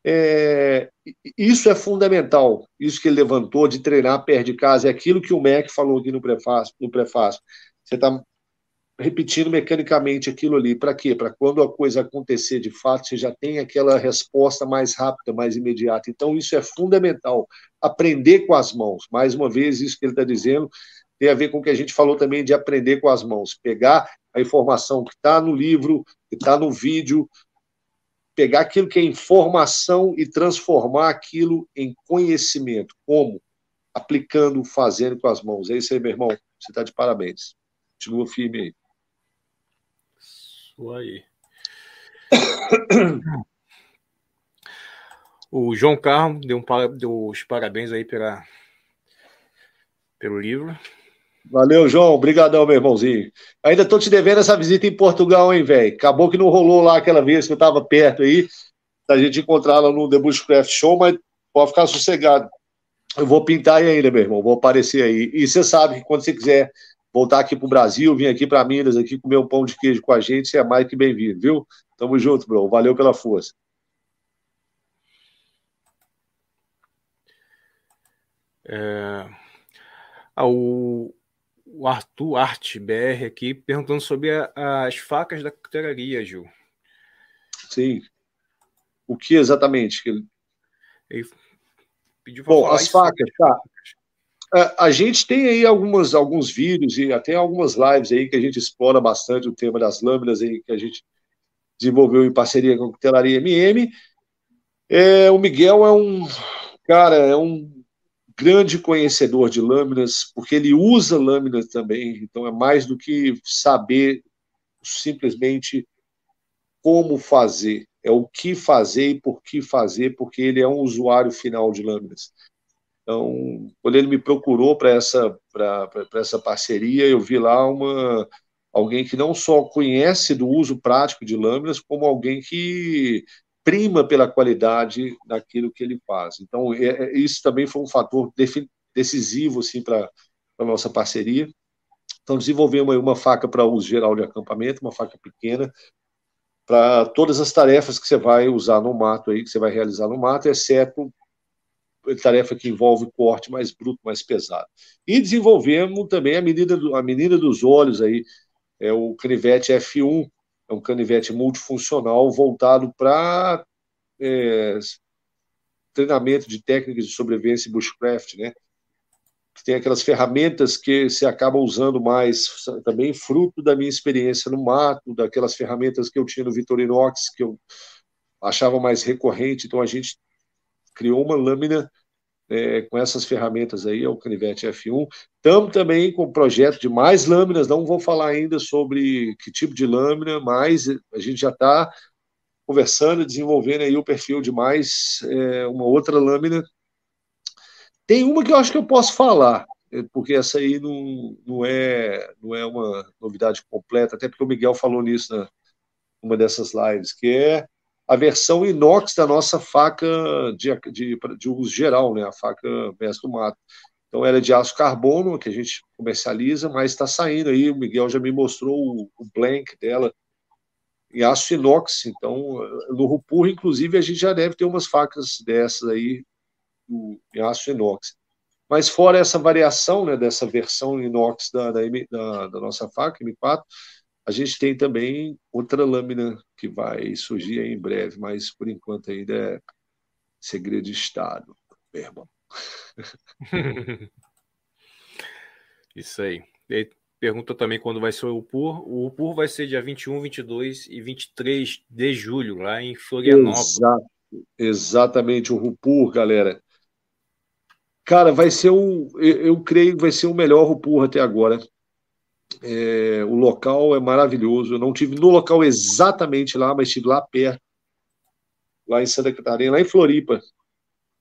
É, isso é fundamental, isso que ele levantou de treinar perto de casa, é aquilo que o Mac falou aqui no prefácio. No prefácio. Você está repetindo mecanicamente aquilo ali. Para quê? Para quando a coisa acontecer de fato, você já tem aquela resposta mais rápida, mais imediata. Então, isso é fundamental. Aprender com as mãos. Mais uma vez, isso que ele está dizendo tem a ver com o que a gente falou também de aprender com as mãos. Pegar a informação que está no livro, que está no vídeo, pegar aquilo que é informação e transformar aquilo em conhecimento. Como? Aplicando, fazendo com as mãos. É isso aí, meu irmão. Você está de parabéns. Continua firme aí. Isso aí. O João Carlos deu, um, deu os parabéns aí pela, pelo livro. Valeu, João. Obrigadão, meu irmãozinho. Ainda tô te devendo essa visita em Portugal, hein, velho? Acabou que não rolou lá aquela vez que eu tava perto aí, a gente encontrar lá no The Bushcraft Show, mas pode ficar sossegado. Eu vou pintar aí ainda, meu irmão. Vou aparecer aí. E você sabe que quando você quiser voltar aqui para o Brasil, vir aqui para Minas, aqui comer um pão de queijo com a gente, você é mais que bem-vindo, viu? Tamo junto, bro. Valeu pela força. É... Ah, o... o Arthur Arte BR aqui perguntando sobre a, as facas da cutelaria, Gil. Sim. O que exatamente? Ele pediu Bom, as facas, tá. É, a gente tem aí algumas, alguns vídeos e até algumas lives aí que a gente explora bastante o tema das lâminas aí que a gente desenvolveu em parceria com a Cutelaria MM. É, o Miguel é um cara, é um grande conhecedor de lâminas, porque ele usa lâminas também, então é mais do que saber simplesmente como fazer, é o que fazer e por que fazer, porque ele é um usuário final de lâminas. Então, quando ele me procurou para essa, essa parceria, eu vi lá uma, alguém que não só conhece do uso prático de lâminas, como alguém que prima pela qualidade daquilo que ele faz. Então, é, é, isso também foi um fator decisivo assim, para a nossa parceria. Então, desenvolvemos uma faca para uso geral de acampamento, uma faca pequena, para todas as tarefas que você vai usar no mato aí, que você vai realizar no mato, exceto tarefa que envolve corte mais bruto, mais pesado. E desenvolvemos também a medida do, a menina dos olhos aí, é o canivete F1, é um canivete multifuncional voltado para é, treinamento de técnicas de sobrevivência e bushcraft, né? Tem aquelas ferramentas que se acaba usando mais, também fruto da minha experiência no mato, daquelas ferramentas que eu tinha no Vitorinox, que eu achava mais recorrente, então a gente criou uma lâmina é, com essas ferramentas aí, é o Canivete F1. Estamos também com o projeto de mais lâminas, não vou falar ainda sobre que tipo de lâmina, mas a gente já está conversando, desenvolvendo aí o perfil de mais é, uma outra lâmina. Tem uma que eu acho que eu posso falar, é, porque essa aí não, não, é, não é uma novidade completa, até porque o Miguel falou nisso na uma dessas lives, que é a versão inox da nossa faca de, de, de uso geral, né? a faca mestre do mato. Então, ela é de aço carbono, que a gente comercializa, mas está saindo aí, o Miguel já me mostrou o, o blank dela em aço inox. Então, no Rupur, inclusive, a gente já deve ter umas facas dessas aí em aço inox. Mas fora essa variação né, dessa versão inox da, da, da, da nossa faca M4, a gente tem também outra lâmina que vai surgir em breve, mas por enquanto ainda é segredo de Estado, meu irmão. Isso aí. E pergunta também quando vai ser o UPUR. O UPUR vai ser dia 21, 22 e 23 de julho, lá em Florianópolis. Exato. Exatamente, o Rupur, galera. Cara, vai ser um. Eu, eu creio que vai ser o melhor Rupur até agora. É, o local é maravilhoso. Eu não tive no local exatamente lá, mas estive lá perto, lá em Santa Catarina, lá em Floripa.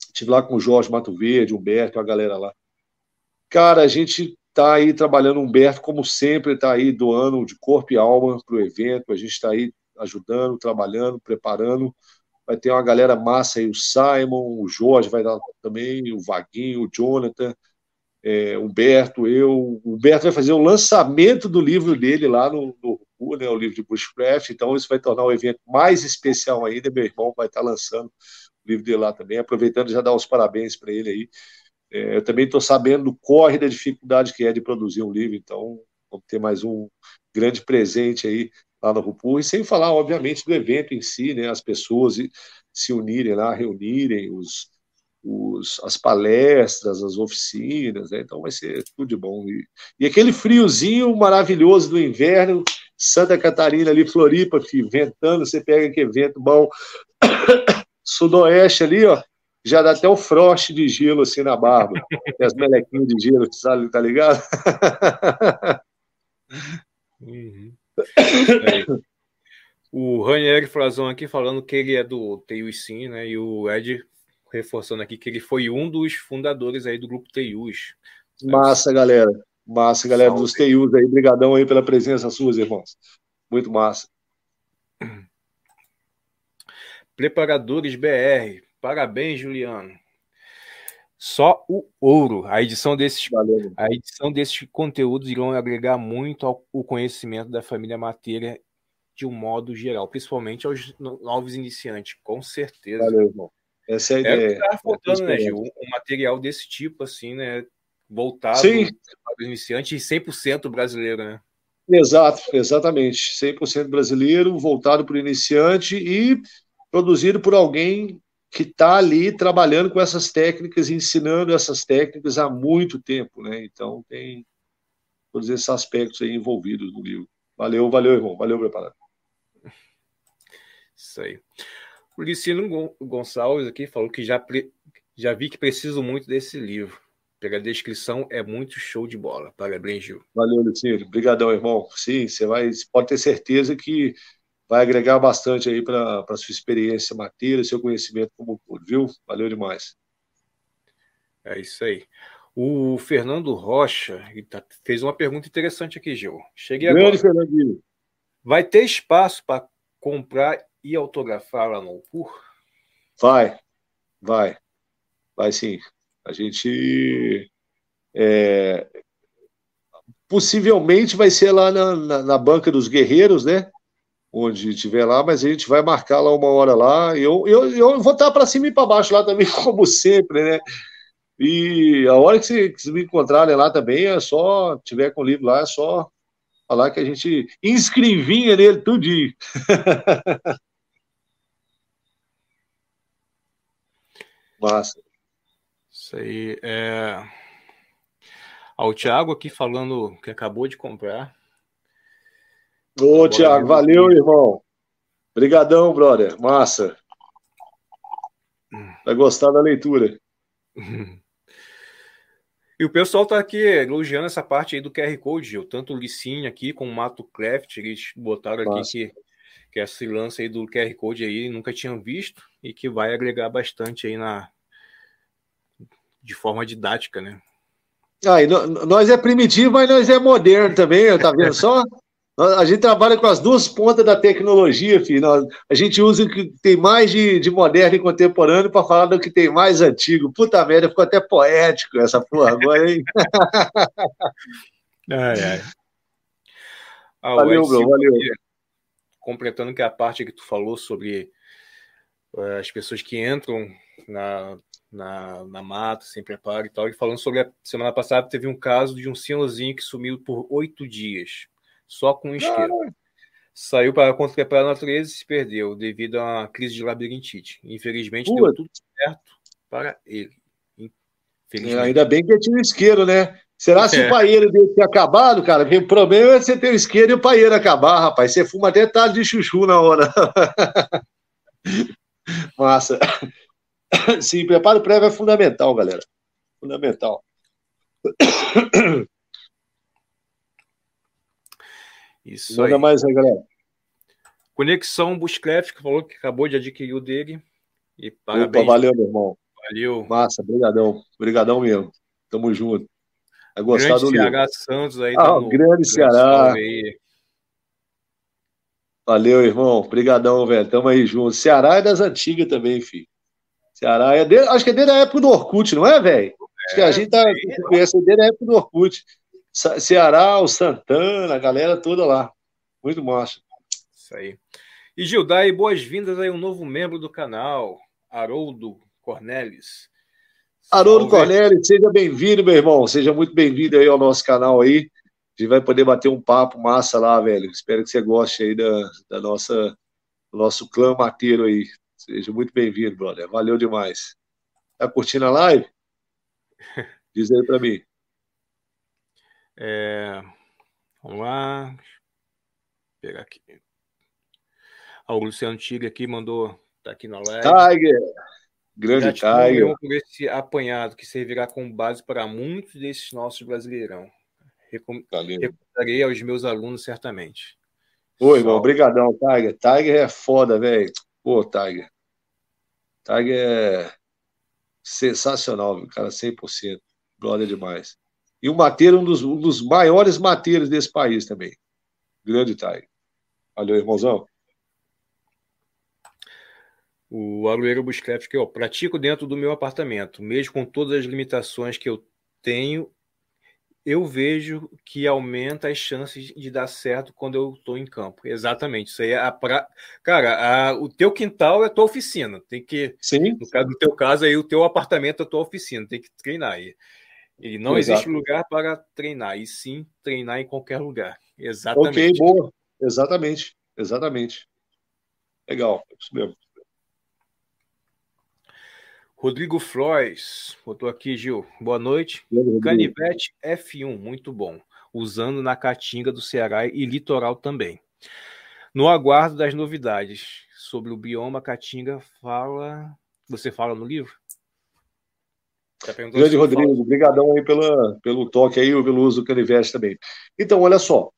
Estive lá com o Jorge Mato Verde, Humberto, a galera lá. Cara, a gente está aí trabalhando, Humberto, como sempre, está aí doando de corpo e alma para o evento. A gente está aí ajudando, trabalhando, preparando. Vai ter uma galera massa aí, o Simon, o Jorge vai dar também, o Vaguinho, o Jonathan é, Humberto, eu. O Humberto vai fazer o lançamento do livro dele lá no, no né, o livro de Bushcraft, então isso vai tornar o evento mais especial ainda. Meu irmão vai estar lançando o livro dele lá também, aproveitando já dar os parabéns para ele aí. É, eu também estou sabendo do corre da dificuldade que é de produzir um livro, então vamos ter mais um grande presente aí lá no Rupu, e sem falar, obviamente, do evento em si, né, as pessoas se unirem lá, reunirem, os, os, as palestras, as oficinas, né? então vai ser tudo de bom. E, e, aquele friozinho maravilhoso do inverno, Santa Catarina ali, Floripa, filho, ventando, você pega aquele vento bom, sudoeste ali, ó, já dá até o frost de gelo assim na barba, as melequinhas de gelo, sabe, tá ligado? Uhum. É. O Ranieri Frazão aqui falando que ele é do TUICIN, né? E o Ed reforçando aqui que ele foi um dos fundadores aí do grupo TIUs. Massa, galera. Massa, galera Salve. dos TIUs aí. Obrigadão aí pela presença suas, irmãos. Muito massa. Preparadores BR. Parabéns, Juliano. Só o ouro. A edição desses, Valeu. a edição desses conteúdos irão agregar muito ao, ao conhecimento da família Matéria de um modo geral, principalmente aos novos iniciantes, com certeza. Valeu, irmão. Essa é a ideia. É o que tá faltando, né, Gil? Um material desse tipo, assim, né? Voltado para o iniciante e 100% brasileiro, né? Exato, exatamente. 100% brasileiro, voltado para o iniciante e produzido por alguém que está ali trabalhando com essas técnicas, ensinando essas técnicas há muito tempo, né? Então tem todos esses aspectos aí envolvidos no livro. Valeu, valeu, irmão. Valeu, preparado. Isso aí. O Licino Gonçalves aqui falou que já, já vi que preciso muito desse livro. Pela descrição, é muito show de bola. Parabéns, Gil. Valeu, Licino. Obrigadão, irmão. Sim, você vai, pode ter certeza que vai agregar bastante aí para a sua experiência matéria, seu conhecimento como todo, viu? Valeu demais. É isso aí. O Fernando Rocha tá, fez uma pergunta interessante aqui, Gil. Cheguei Grande, agora. Fernandinho. Vai ter espaço para comprar e autografar lá no CUR? Vai, vai. Vai sim. A gente. É, possivelmente vai ser lá na, na, na Banca dos Guerreiros, né? onde estiver lá, mas a gente vai marcar lá uma hora lá. Eu, eu, eu vou estar para cima e para baixo lá também, como sempre, né? E a hora que vocês me encontrarem lá também, é só, tiver com o livro lá, é só falar que a gente inscrevinha nele tudinho. Massa. Isso aí. É... Ah, o Thiago aqui falando que acabou de comprar Ô, Tiago, valeu, irmão. Obrigadão, brother. Massa. Vai gostar da leitura. E o pessoal tá aqui elogiando essa parte aí do QR Code, Gil. Tanto o Licine aqui como o Mato Craft, eles botaram Massa. aqui que, que esse lance aí do QR Code aí nunca tinham visto e que vai agregar bastante aí na de forma didática, né? Ah, nós é primitivo, mas nós é moderno também, tá vendo só? A gente trabalha com as duas pontas da tecnologia, filho. A gente usa o que tem mais de, de moderno e contemporâneo para falar do que tem mais antigo. Puta merda, ficou até poético essa porra agora, hein? ai, ai. Ah, valeu, bro, valeu. Completando que a parte que tu falou sobre uh, as pessoas que entram na, na, na mata, sem preparo e tal, e falando sobre a semana passada teve um caso de um senhorzinho que sumiu por oito dias só com um isqueiro. Saiu para contemplar a natureza e se perdeu devido a uma crise de labirintite. Infelizmente, deu tudo certo para ele. Ainda bem que tinha um isqueiro, né? Será se é. o paeiro dele ter acabado, cara? Porque o problema é você ter o isqueiro e o paeiro acabar, rapaz. Você fuma até tarde de chuchu na hora. Massa. Sim, preparo prévio é fundamental, galera. Fundamental. Isso Manda aí. mais aí, galera. Conexão Bushcraft, que falou que acabou de adquirir o dele. E parabéns. Opa, valeu, meu irmão. Valeu. Massa, brigadão. Brigadão mesmo. Tamo junto. Vai gostar grande do livro. Santos aí. Ah, o grande Ceará. Valeu, irmão. Brigadão, velho. Tamo aí junto. Ceará é das antigas também, filho. Ceará é de... acho que é desde a época do Orkut, não é, velho? Acho que a é, gente tá conhece desde a época do Orkut. Ceará, o Santana, a galera toda lá. Muito massa. Isso aí. E Gildai, boas-vindas aí um novo membro do canal, Haroldo Cornelis. Haroldo Cornelis, seja bem-vindo, meu irmão. Seja muito bem-vindo aí ao nosso canal aí. A gente vai poder bater um papo massa lá, velho. Espero que você goste aí da, da nossa, do nosso clã mateiro aí. Seja muito bem-vindo, brother. Valeu demais. Tá curtindo a live? Diz aí pra mim. É, vamos lá. Vou pegar aqui. Ah, o Luciano Tigre aqui mandou. Tá aqui na live. Tiger! Grande Tiger. por esse apanhado que servirá como base para muitos desses nossos brasileirão. Recom Recomendarei aos meus alunos certamente. Oi, irmão. Obrigadão, Tiger. Tiger é foda, velho. Pô, Tiger. Tiger é sensacional, viu? cara, 100%. Glória demais. E o mateiro, um dos, um dos maiores mateiros desse país também. Grande Tiger. Valeu, irmãozão. O Alueiro Buscraft, que eu pratico dentro do meu apartamento, mesmo com todas as limitações que eu tenho, eu vejo que aumenta as chances de dar certo quando eu estou em campo. Exatamente. Isso aí é a pra... Cara, a... o teu quintal é a tua oficina. Tem que. Sim. No, caso, no teu caso aí, o teu apartamento é a tua oficina. Tem que treinar aí. E não Exato. existe lugar para treinar, e sim treinar em qualquer lugar. Exatamente. Ok, boa. Exatamente. Exatamente. Legal, é isso mesmo. Rodrigo Flores, botou aqui, Gil. Boa noite. Canivete F1, muito bom. Usando na Caatinga do Ceará e litoral também. No aguardo das novidades sobre o bioma Caatinga, fala. Você fala no livro? Tá Grande Rodrigo, obrigadão aí pela, pelo toque aí, pelo uso do canivete também. Então, olha só.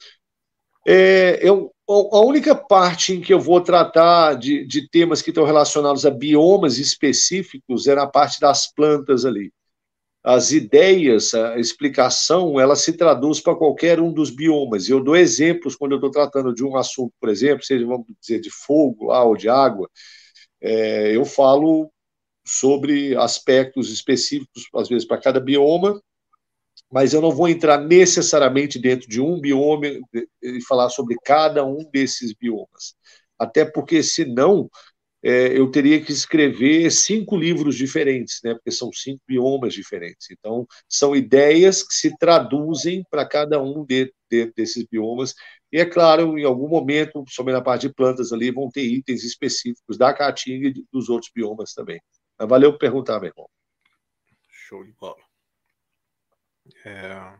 É, eu, a única parte em que eu vou tratar de, de temas que estão relacionados a biomas específicos é na parte das plantas ali. As ideias, a explicação, ela se traduz para qualquer um dos biomas. Eu dou exemplos quando eu estou tratando de um assunto, por exemplo, seja, vamos dizer, de fogo lá, ou de água. É, eu falo sobre aspectos específicos, às vezes, para cada bioma, mas eu não vou entrar necessariamente dentro de um bioma e falar sobre cada um desses biomas. Até porque, senão, é, eu teria que escrever cinco livros diferentes, né? Porque são cinco biomas diferentes. Então, são ideias que se traduzem para cada um de, de, desses biomas. E é claro, em algum momento, somente na parte de plantas ali, vão ter itens específicos da caatinga e dos outros biomas também. Mas valeu por perguntar, meu irmão. Show de bola. É...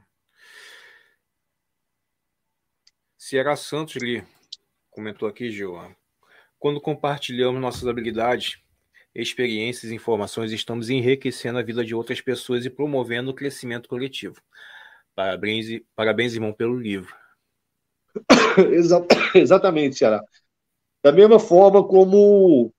Sierra Santos ali comentou aqui, Gil. Quando compartilhamos nossas habilidades, experiências e informações, estamos enriquecendo a vida de outras pessoas e promovendo o crescimento coletivo. Parabéns, parabéns irmão, pelo livro. Exatamente, Ceará. Da mesma forma como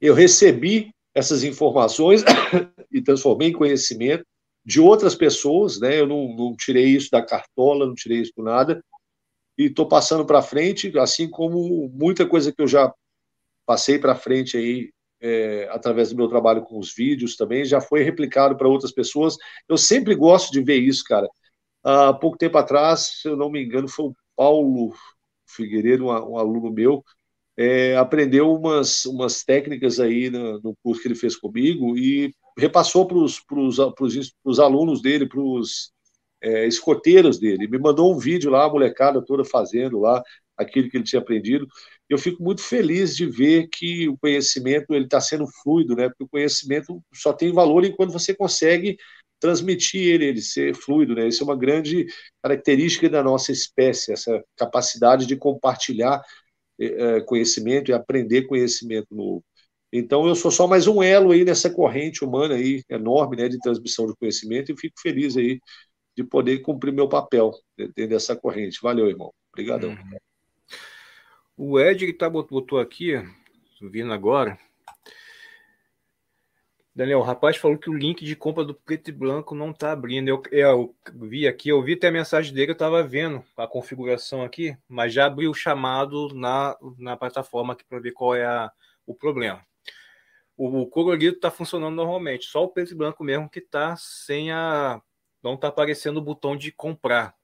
eu recebi essas informações e transformei em conhecimento, de outras pessoas, né? Eu não, não tirei isso da cartola, não tirei isso do nada, e estou passando para frente, assim como muita coisa que eu já passei para frente aí é, através do meu trabalho com os vídeos também, já foi replicado para outras pessoas. Eu sempre gosto de ver isso, cara. Há pouco tempo atrás, se eu não me engano, foi o Paulo Figueiredo, um, um aluno meu, é, aprendeu umas, umas técnicas aí no, no, curso que ele fez comigo e repassou para os alunos dele, para os é, escoteiros dele. Me mandou um vídeo lá, a molecada toda fazendo lá aquilo que ele tinha aprendido. Eu fico muito feliz de ver que o conhecimento ele está sendo fluido, né? Porque o conhecimento só tem valor enquanto você consegue transmitir ele, ele ser fluido, né? Isso é uma grande característica da nossa espécie, essa capacidade de compartilhar é, conhecimento e aprender conhecimento novo. Então, eu sou só mais um elo aí nessa corrente humana aí, enorme, né, de transmissão de conhecimento, e fico feliz aí de poder cumprir meu papel dentro dessa corrente. Valeu, irmão. Obrigadão. Uhum. O Ed que tá, botou aqui, vindo agora, Daniel, o rapaz falou que o link de compra do preto e branco não está abrindo. Eu, eu, vi aqui, eu vi até a mensagem dele, eu estava vendo a configuração aqui, mas já abriu o chamado na, na plataforma aqui para ver qual é a, o problema. O, o colorido está funcionando normalmente, só o preto e branco mesmo que está sem a. Não está aparecendo o botão de comprar.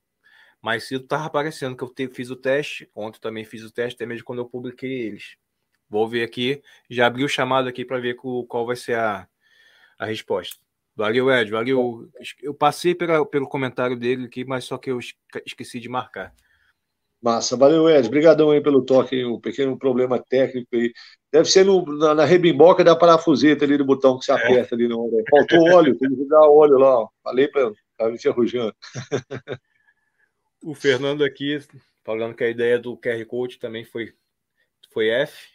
Mas cedo estava aparecendo, que eu te, fiz o teste. Ontem também fiz o teste, até mesmo quando eu publiquei eles. Vou ver aqui. Já abri o chamado aqui para ver qual vai ser a, a resposta. Valeu, Ed, valeu. Eu passei pela, pelo comentário dele aqui, mas só que eu esqueci de marcar. Massa, valeu, Ed. Obrigadão aí pelo toque, um pequeno problema técnico aí. Deve ser no, na, na, rebimboca da parafuseta ali do botão que você é. aperta ali. Não, né? Faltou óleo, tem que dar óleo lá. Ó. Falei para estar me enferrujando. o Fernando aqui falando que a ideia do QR Code também foi, foi F.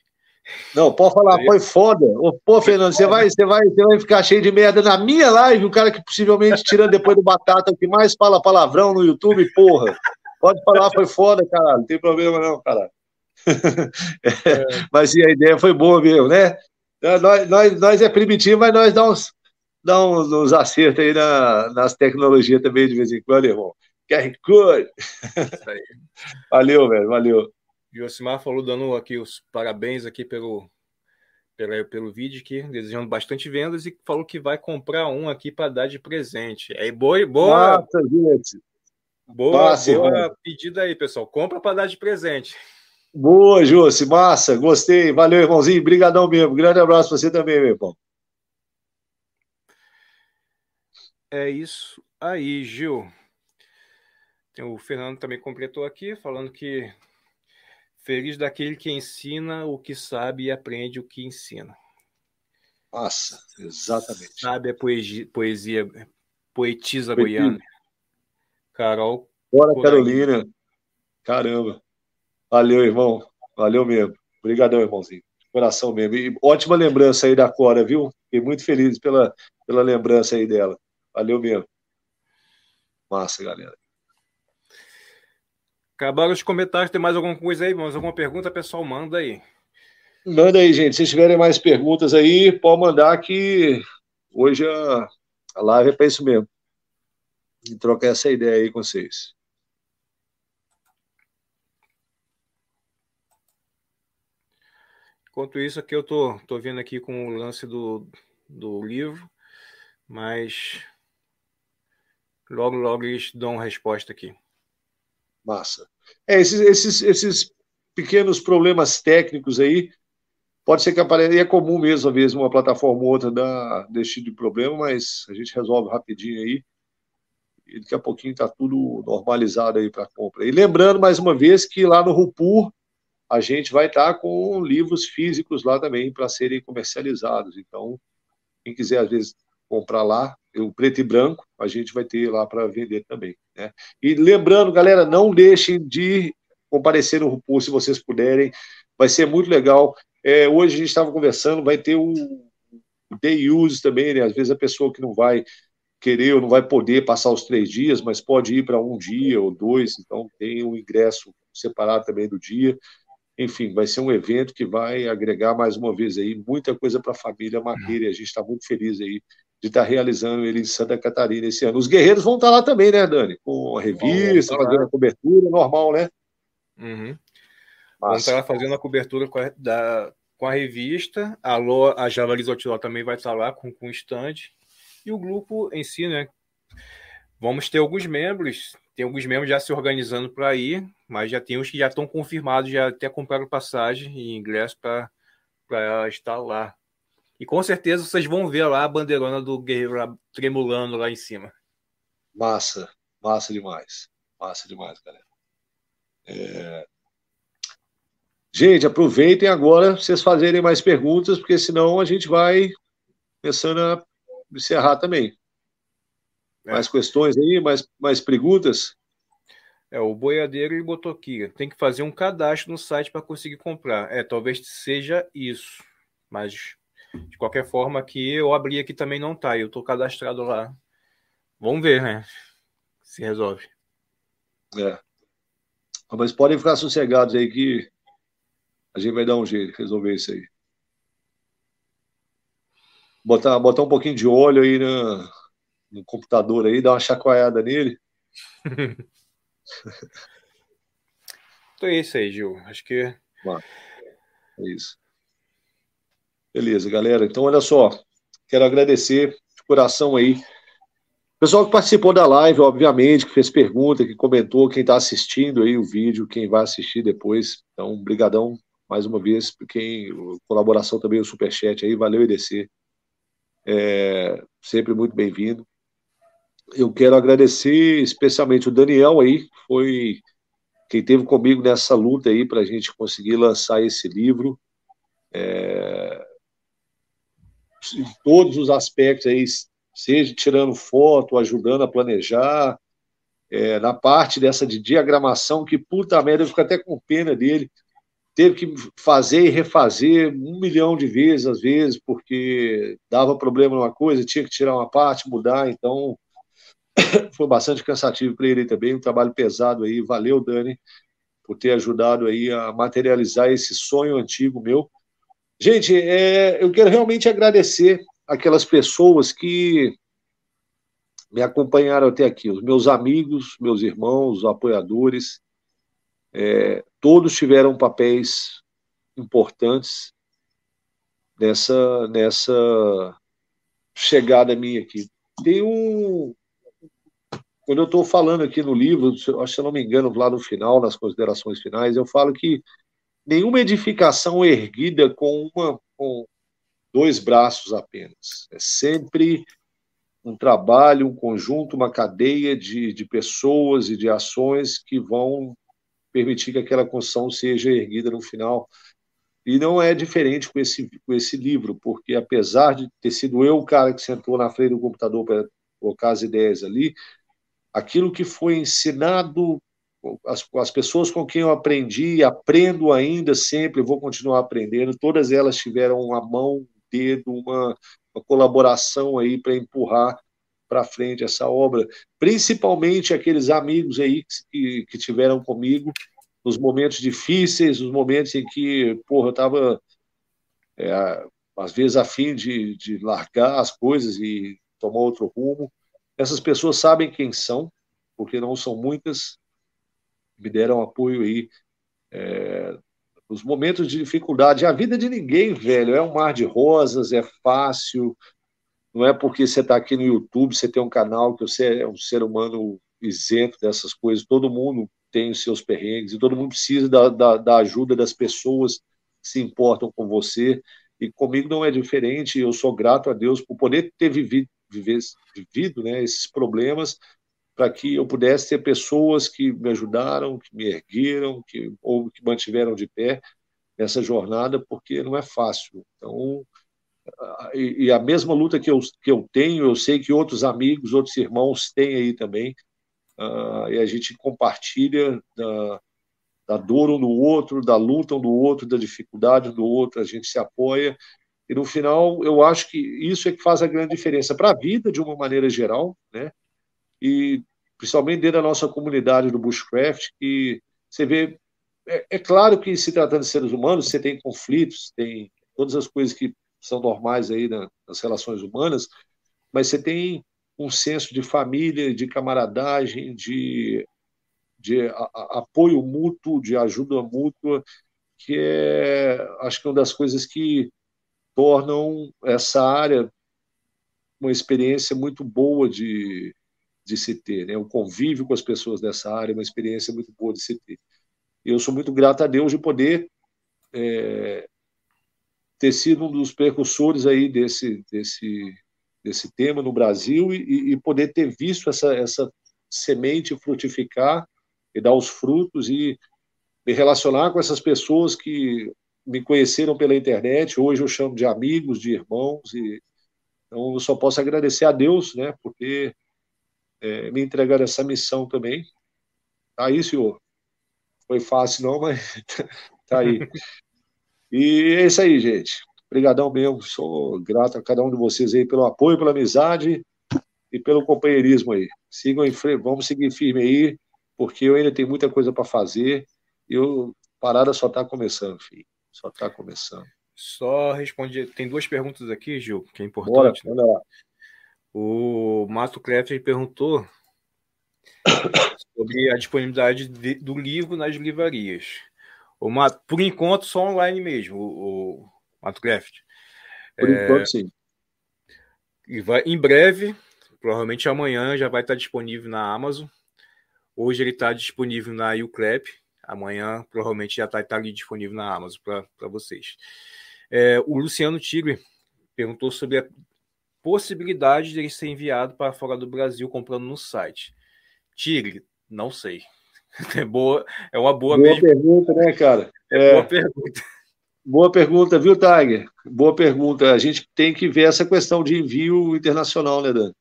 Não, pode falar, foi foda. Pô, Fernando, você vai, você, vai, você vai ficar cheio de merda na minha live, o cara que possivelmente, tirando depois do Batata, o que mais fala palavrão no YouTube, porra. Pode falar, foi foda, cara. Não tem problema não, cara. É. Mas sim, a ideia foi boa mesmo, né? É, nós, nós, nós é primitivo, mas nós dá uns, dá uns, uns acertos aí na, nas tecnologias também de vez em quando, irmão. QR Code. Valeu, velho, valeu. Josimar falou dando aqui os parabéns aqui pelo, pelo, pelo vídeo aqui, desejando bastante vendas e falou que vai comprar um aqui para dar de presente. É boa, boa. Nossa, gente. Boa, Passe, boa pedida aí, pessoal. Compra para dar de presente. Boa, Josi, massa, gostei. Valeu, irmãozinho. Brigadão mesmo. Grande abraço para você também, meu irmão. É isso aí, Gil. O Fernando também completou aqui, falando que Feliz daquele que ensina o que sabe e aprende o que ensina. Nossa, exatamente. Sabe a poesia, poesia poetisa goiana. Carol. Bora, Carolina. Caramba. Valeu, irmão. Valeu mesmo. Obrigadão, irmãozinho. Coração mesmo. E ótima lembrança aí da Cora, viu? Fiquei muito feliz pela, pela lembrança aí dela. Valeu mesmo. Massa, galera. Acabaram os comentários. Tem mais alguma coisa aí, mais alguma pergunta, pessoal? Manda aí. Manda aí, gente. Se tiverem mais perguntas aí, pode mandar que hoje a, a live é para isso mesmo. E trocar essa ideia aí com vocês. Enquanto isso, aqui eu tô, tô vendo aqui com o lance do, do livro, mas logo, logo eles dão resposta aqui. Massa. É, esses, esses, esses pequenos problemas técnicos aí, pode ser que apareça, e é comum mesmo, às vezes, uma plataforma ou outra dar desse tipo de problema, mas a gente resolve rapidinho aí, e daqui a pouquinho está tudo normalizado aí para compra. E lembrando, mais uma vez, que lá no Rupur, a gente vai estar tá com livros físicos lá também para serem comercializados. Então, quem quiser, às vezes, comprar lá, o preto e branco, a gente vai ter lá para vender também. Né? E lembrando, galera, não deixem de comparecer no RuPaul se vocês puderem, vai ser muito legal. É, hoje a gente estava conversando, vai ter o, o day use também, né? Às vezes a pessoa que não vai querer ou não vai poder passar os três dias, mas pode ir para um dia ou dois, então tem um ingresso separado também do dia. Enfim, vai ser um evento que vai agregar mais uma vez aí muita coisa para a família Maqueira e a gente está muito feliz aí de estar tá realizando ele em Santa Catarina esse ano. Os guerreiros vão estar tá lá também, né, Dani? Com a revista, fazendo a cobertura, normal, né? Uhum. Vão estar lá fazendo a cobertura com a, da, com a revista. A, Lô, a Javali Zotiló também vai estar lá com, com o stand. E o grupo em si, né? Vamos ter alguns membros, tem alguns membros já se organizando para ir, mas já tem os que já estão confirmados, já até compraram passagem e ingresso para estar lá. E com certeza vocês vão ver lá a bandeirona do Guerreiro tremulando lá em cima. Massa, massa demais. Massa demais, galera. É... Gente, aproveitem agora vocês fazerem mais perguntas, porque senão a gente vai começando a encerrar também. É. Mais questões aí, mais, mais perguntas? É, o boiadeiro ele botou aqui, tem que fazer um cadastro no site para conseguir comprar. É, talvez seja isso, mas de qualquer forma, aqui eu abri aqui também não tá. Eu tô cadastrado lá. Vamos ver, né? Se resolve. É. Mas podem ficar sossegados aí que a gente vai dar um jeito de resolver isso aí. Botar, botar um pouquinho de óleo aí no, no computador aí, dar uma chacoalhada nele. então é isso aí, Gil. Acho que. é isso. Beleza, galera. Então, olha só. Quero agradecer de coração aí. Pessoal que participou da live, obviamente, que fez pergunta, que comentou, quem está assistindo aí o vídeo, quem vai assistir depois. Então, brigadão mais uma vez, por quem colaboração também o superchat aí, valeu EDC. É, sempre muito bem-vindo. Eu quero agradecer especialmente o Daniel aí, que foi quem teve comigo nessa luta aí para a gente conseguir lançar esse livro. É, em todos os aspectos aí, seja tirando foto, ajudando a planejar, é, na parte dessa de diagramação, que puta merda, eu fico até com pena dele. Teve que fazer e refazer um milhão de vezes, às vezes, porque dava problema numa coisa, tinha que tirar uma parte, mudar, então foi bastante cansativo para ele também, um trabalho pesado aí. Valeu, Dani, por ter ajudado aí a materializar esse sonho antigo meu Gente, é, eu quero realmente agradecer aquelas pessoas que me acompanharam até aqui, os meus amigos, meus irmãos, os apoiadores, é, todos tiveram papéis importantes nessa, nessa chegada minha aqui. Tem um. Quando eu estou falando aqui no livro, se eu não me engano, lá no final, nas considerações finais, eu falo que nenhuma edificação erguida com, uma, com dois braços apenas. É sempre um trabalho, um conjunto, uma cadeia de, de pessoas e de ações que vão permitir que aquela construção seja erguida no final. E não é diferente com esse, com esse livro, porque apesar de ter sido eu o cara que sentou na frente do computador para colocar as ideias ali, aquilo que foi ensinado, as, as pessoas com quem eu aprendi, aprendo ainda sempre, vou continuar aprendendo, todas elas tiveram uma mão, um dedo, uma, uma colaboração aí para empurrar para frente essa obra, principalmente aqueles amigos aí que, que tiveram comigo nos momentos difíceis, nos momentos em que, porra, eu estava, é, às vezes, a fim de, de largar as coisas e tomar outro rumo. Essas pessoas sabem quem são, porque não são muitas, me deram apoio aí é, nos momentos de dificuldade. A vida de ninguém, velho, é um mar de rosas, é fácil, não é porque você está aqui no YouTube, você tem um canal que você é um ser humano isento dessas coisas. Todo mundo tem os seus perrengues e todo mundo precisa da, da, da ajuda das pessoas que se importam com você. E comigo não é diferente. Eu sou grato a Deus por poder ter vivido, viver, vivido né, esses problemas para que eu pudesse ter pessoas que me ajudaram, que me ergueram, que, ou que mantiveram de pé nessa jornada, porque não é fácil. Então, e, e, a mesma luta que eu, que eu tenho, eu sei que outros amigos, outros irmãos têm aí também, uh, e a gente compartilha da, da dor um do outro, da luta um do outro, da dificuldade um do outro, a gente se apoia, e no final eu acho que isso é que faz a grande diferença para a vida de uma maneira geral, né? E principalmente dentro da nossa comunidade do bushcraft, que você vê, é, é claro que se tratando de seres humanos, você tem conflitos, tem todas as coisas que são normais aí nas relações humanas, mas você tem um senso de família, de camaradagem, de, de a, a, apoio mútuo, de ajuda mútua, que é, acho que é uma das coisas que tornam essa área uma experiência muito boa de, de se ter, né? O convívio com as pessoas dessa área é uma experiência muito boa de se ter. E eu sou muito grato a Deus de poder é, ter sido um dos precursores aí desse, desse, desse tema no Brasil e, e poder ter visto essa, essa semente frutificar e dar os frutos e me relacionar com essas pessoas que me conheceram pela internet, hoje eu chamo de amigos, de irmãos, e então eu só posso agradecer a Deus, né, por ter é, me entregado essa missão também. Tá aí, senhor. Foi fácil não, mas tá aí. E é isso aí, gente. Obrigadão mesmo. Sou grato a cada um de vocês aí pelo apoio, pela amizade e pelo companheirismo aí. Sigam em frente, vamos seguir firme aí, porque eu ainda tenho muita coisa para fazer e eu parada só está começando, filho. Só está começando. Só responde. Tem duas perguntas aqui, Gil, que é importante. Bora, né? O Mato Clefter perguntou sobre a disponibilidade de, do livro nas livrarias. O Mato, por enquanto, só online mesmo, o, o Matocraft. Por é, enquanto, sim. E vai, em breve, provavelmente amanhã, já vai estar disponível na Amazon. Hoje ele está disponível na UCLAP. Amanhã, provavelmente, já está tá ali disponível na Amazon para vocês. É, o Luciano Tigre perguntou sobre a possibilidade de ele ser enviado para fora do Brasil comprando no site. Tigre, não sei. É, boa, é uma boa, boa pergunta, né, cara? É, boa pergunta. Boa pergunta, viu, Tiger? Boa pergunta. A gente tem que ver essa questão de envio internacional, né, Dan?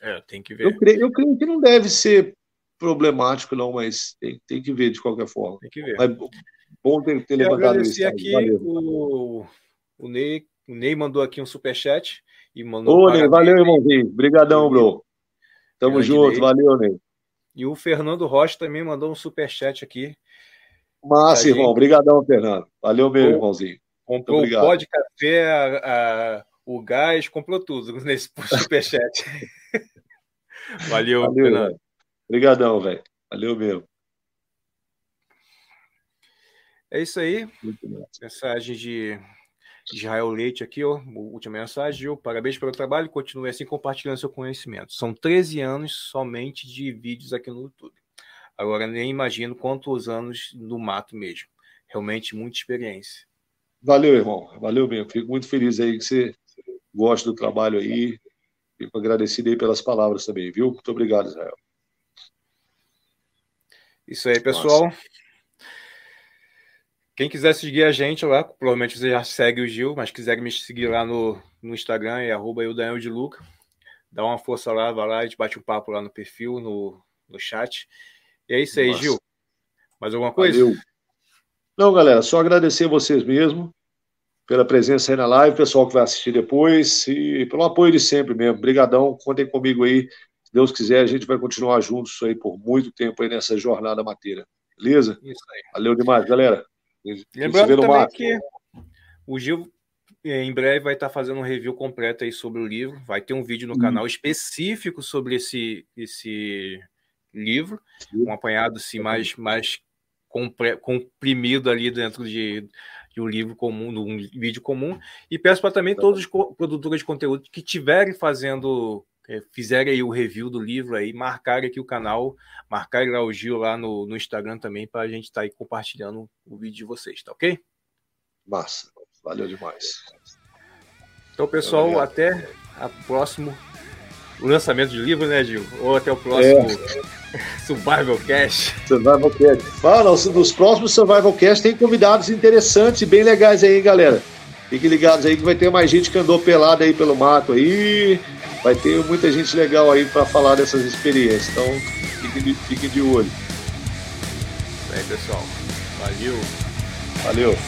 É, tem que ver. Eu creio, eu creio que não deve ser problemático, não, mas tem, tem que ver de qualquer forma. Tem que ver. Mas bom ter, ter levantado isso. aqui o, o, Ney, o Ney mandou aqui um superchat e mandou. Ô, Ney, valeu, irmãozinho. Obrigadão, bro. Tamo junto, Ney. valeu, Ney. E o Fernando Rocha também mandou um super chat aqui. Massa, irmão. Obrigadão, Fernando. Valeu mesmo, irmãozinho. Comprou o pó de café, a, a, o gás, comprou tudo nesse superchat. Valeu, Valeu Fernando. Obrigadão, velho. Valeu mesmo. É isso aí. Mensagem de Israel Leite aqui, ó, última mensagem, Gil. Parabéns pelo trabalho, continue assim compartilhando seu conhecimento. São 13 anos somente de vídeos aqui no YouTube. Agora nem imagino quantos anos no mato mesmo. Realmente muita experiência. Valeu, irmão. Valeu mesmo. Fico muito feliz aí que você gosta do trabalho aí. Fico agradecido aí pelas palavras também, viu? Muito obrigado, Israel. Isso aí, pessoal. Nossa. Quem quiser seguir a gente lá, provavelmente você já segue o Gil, mas quiser me seguir lá no, no Instagram, é arroba Daniel de Luca. Dá uma força lá, vai lá, a gente bate um papo lá no perfil, no, no chat. E é isso aí, Nossa. Gil. Mais alguma coisa? Valeu. Não, galera, só agradecer a vocês mesmo pela presença aí na live, pessoal que vai assistir depois e pelo apoio de sempre mesmo. Obrigadão, contem comigo aí. Se Deus quiser, a gente vai continuar juntos aí por muito tempo aí nessa jornada mateira. Beleza? Isso aí. Valeu demais, galera. Lembrando também que o Gil em breve vai estar fazendo um review completo aí sobre o livro. Vai ter um vídeo no hum. canal específico sobre esse, esse livro, um apanhado assim, mais, mais comprimido ali dentro de, de um livro comum, de um vídeo comum. E peço para também todos os produtores de conteúdo que estiverem fazendo fizerem aí o review do livro aí, marcarem aqui o canal, marcarem lá o Gil lá no, no Instagram também, para a gente estar tá aí compartilhando o vídeo de vocês, tá ok? Massa, valeu demais. Então, pessoal, até o próximo lançamento de livro, né, Gil? Ou até o próximo é. Survival Cast. Survival Cast. Ah, nos próximos Survival Cast tem convidados interessantes e bem legais aí, galera. Fiquem ligados aí que vai ter mais gente que andou pelada aí pelo mato aí. Vai ter muita gente legal aí para falar dessas experiências. Então, fiquem de, fiquem de olho. Aí, pessoal. Valeu. Valeu.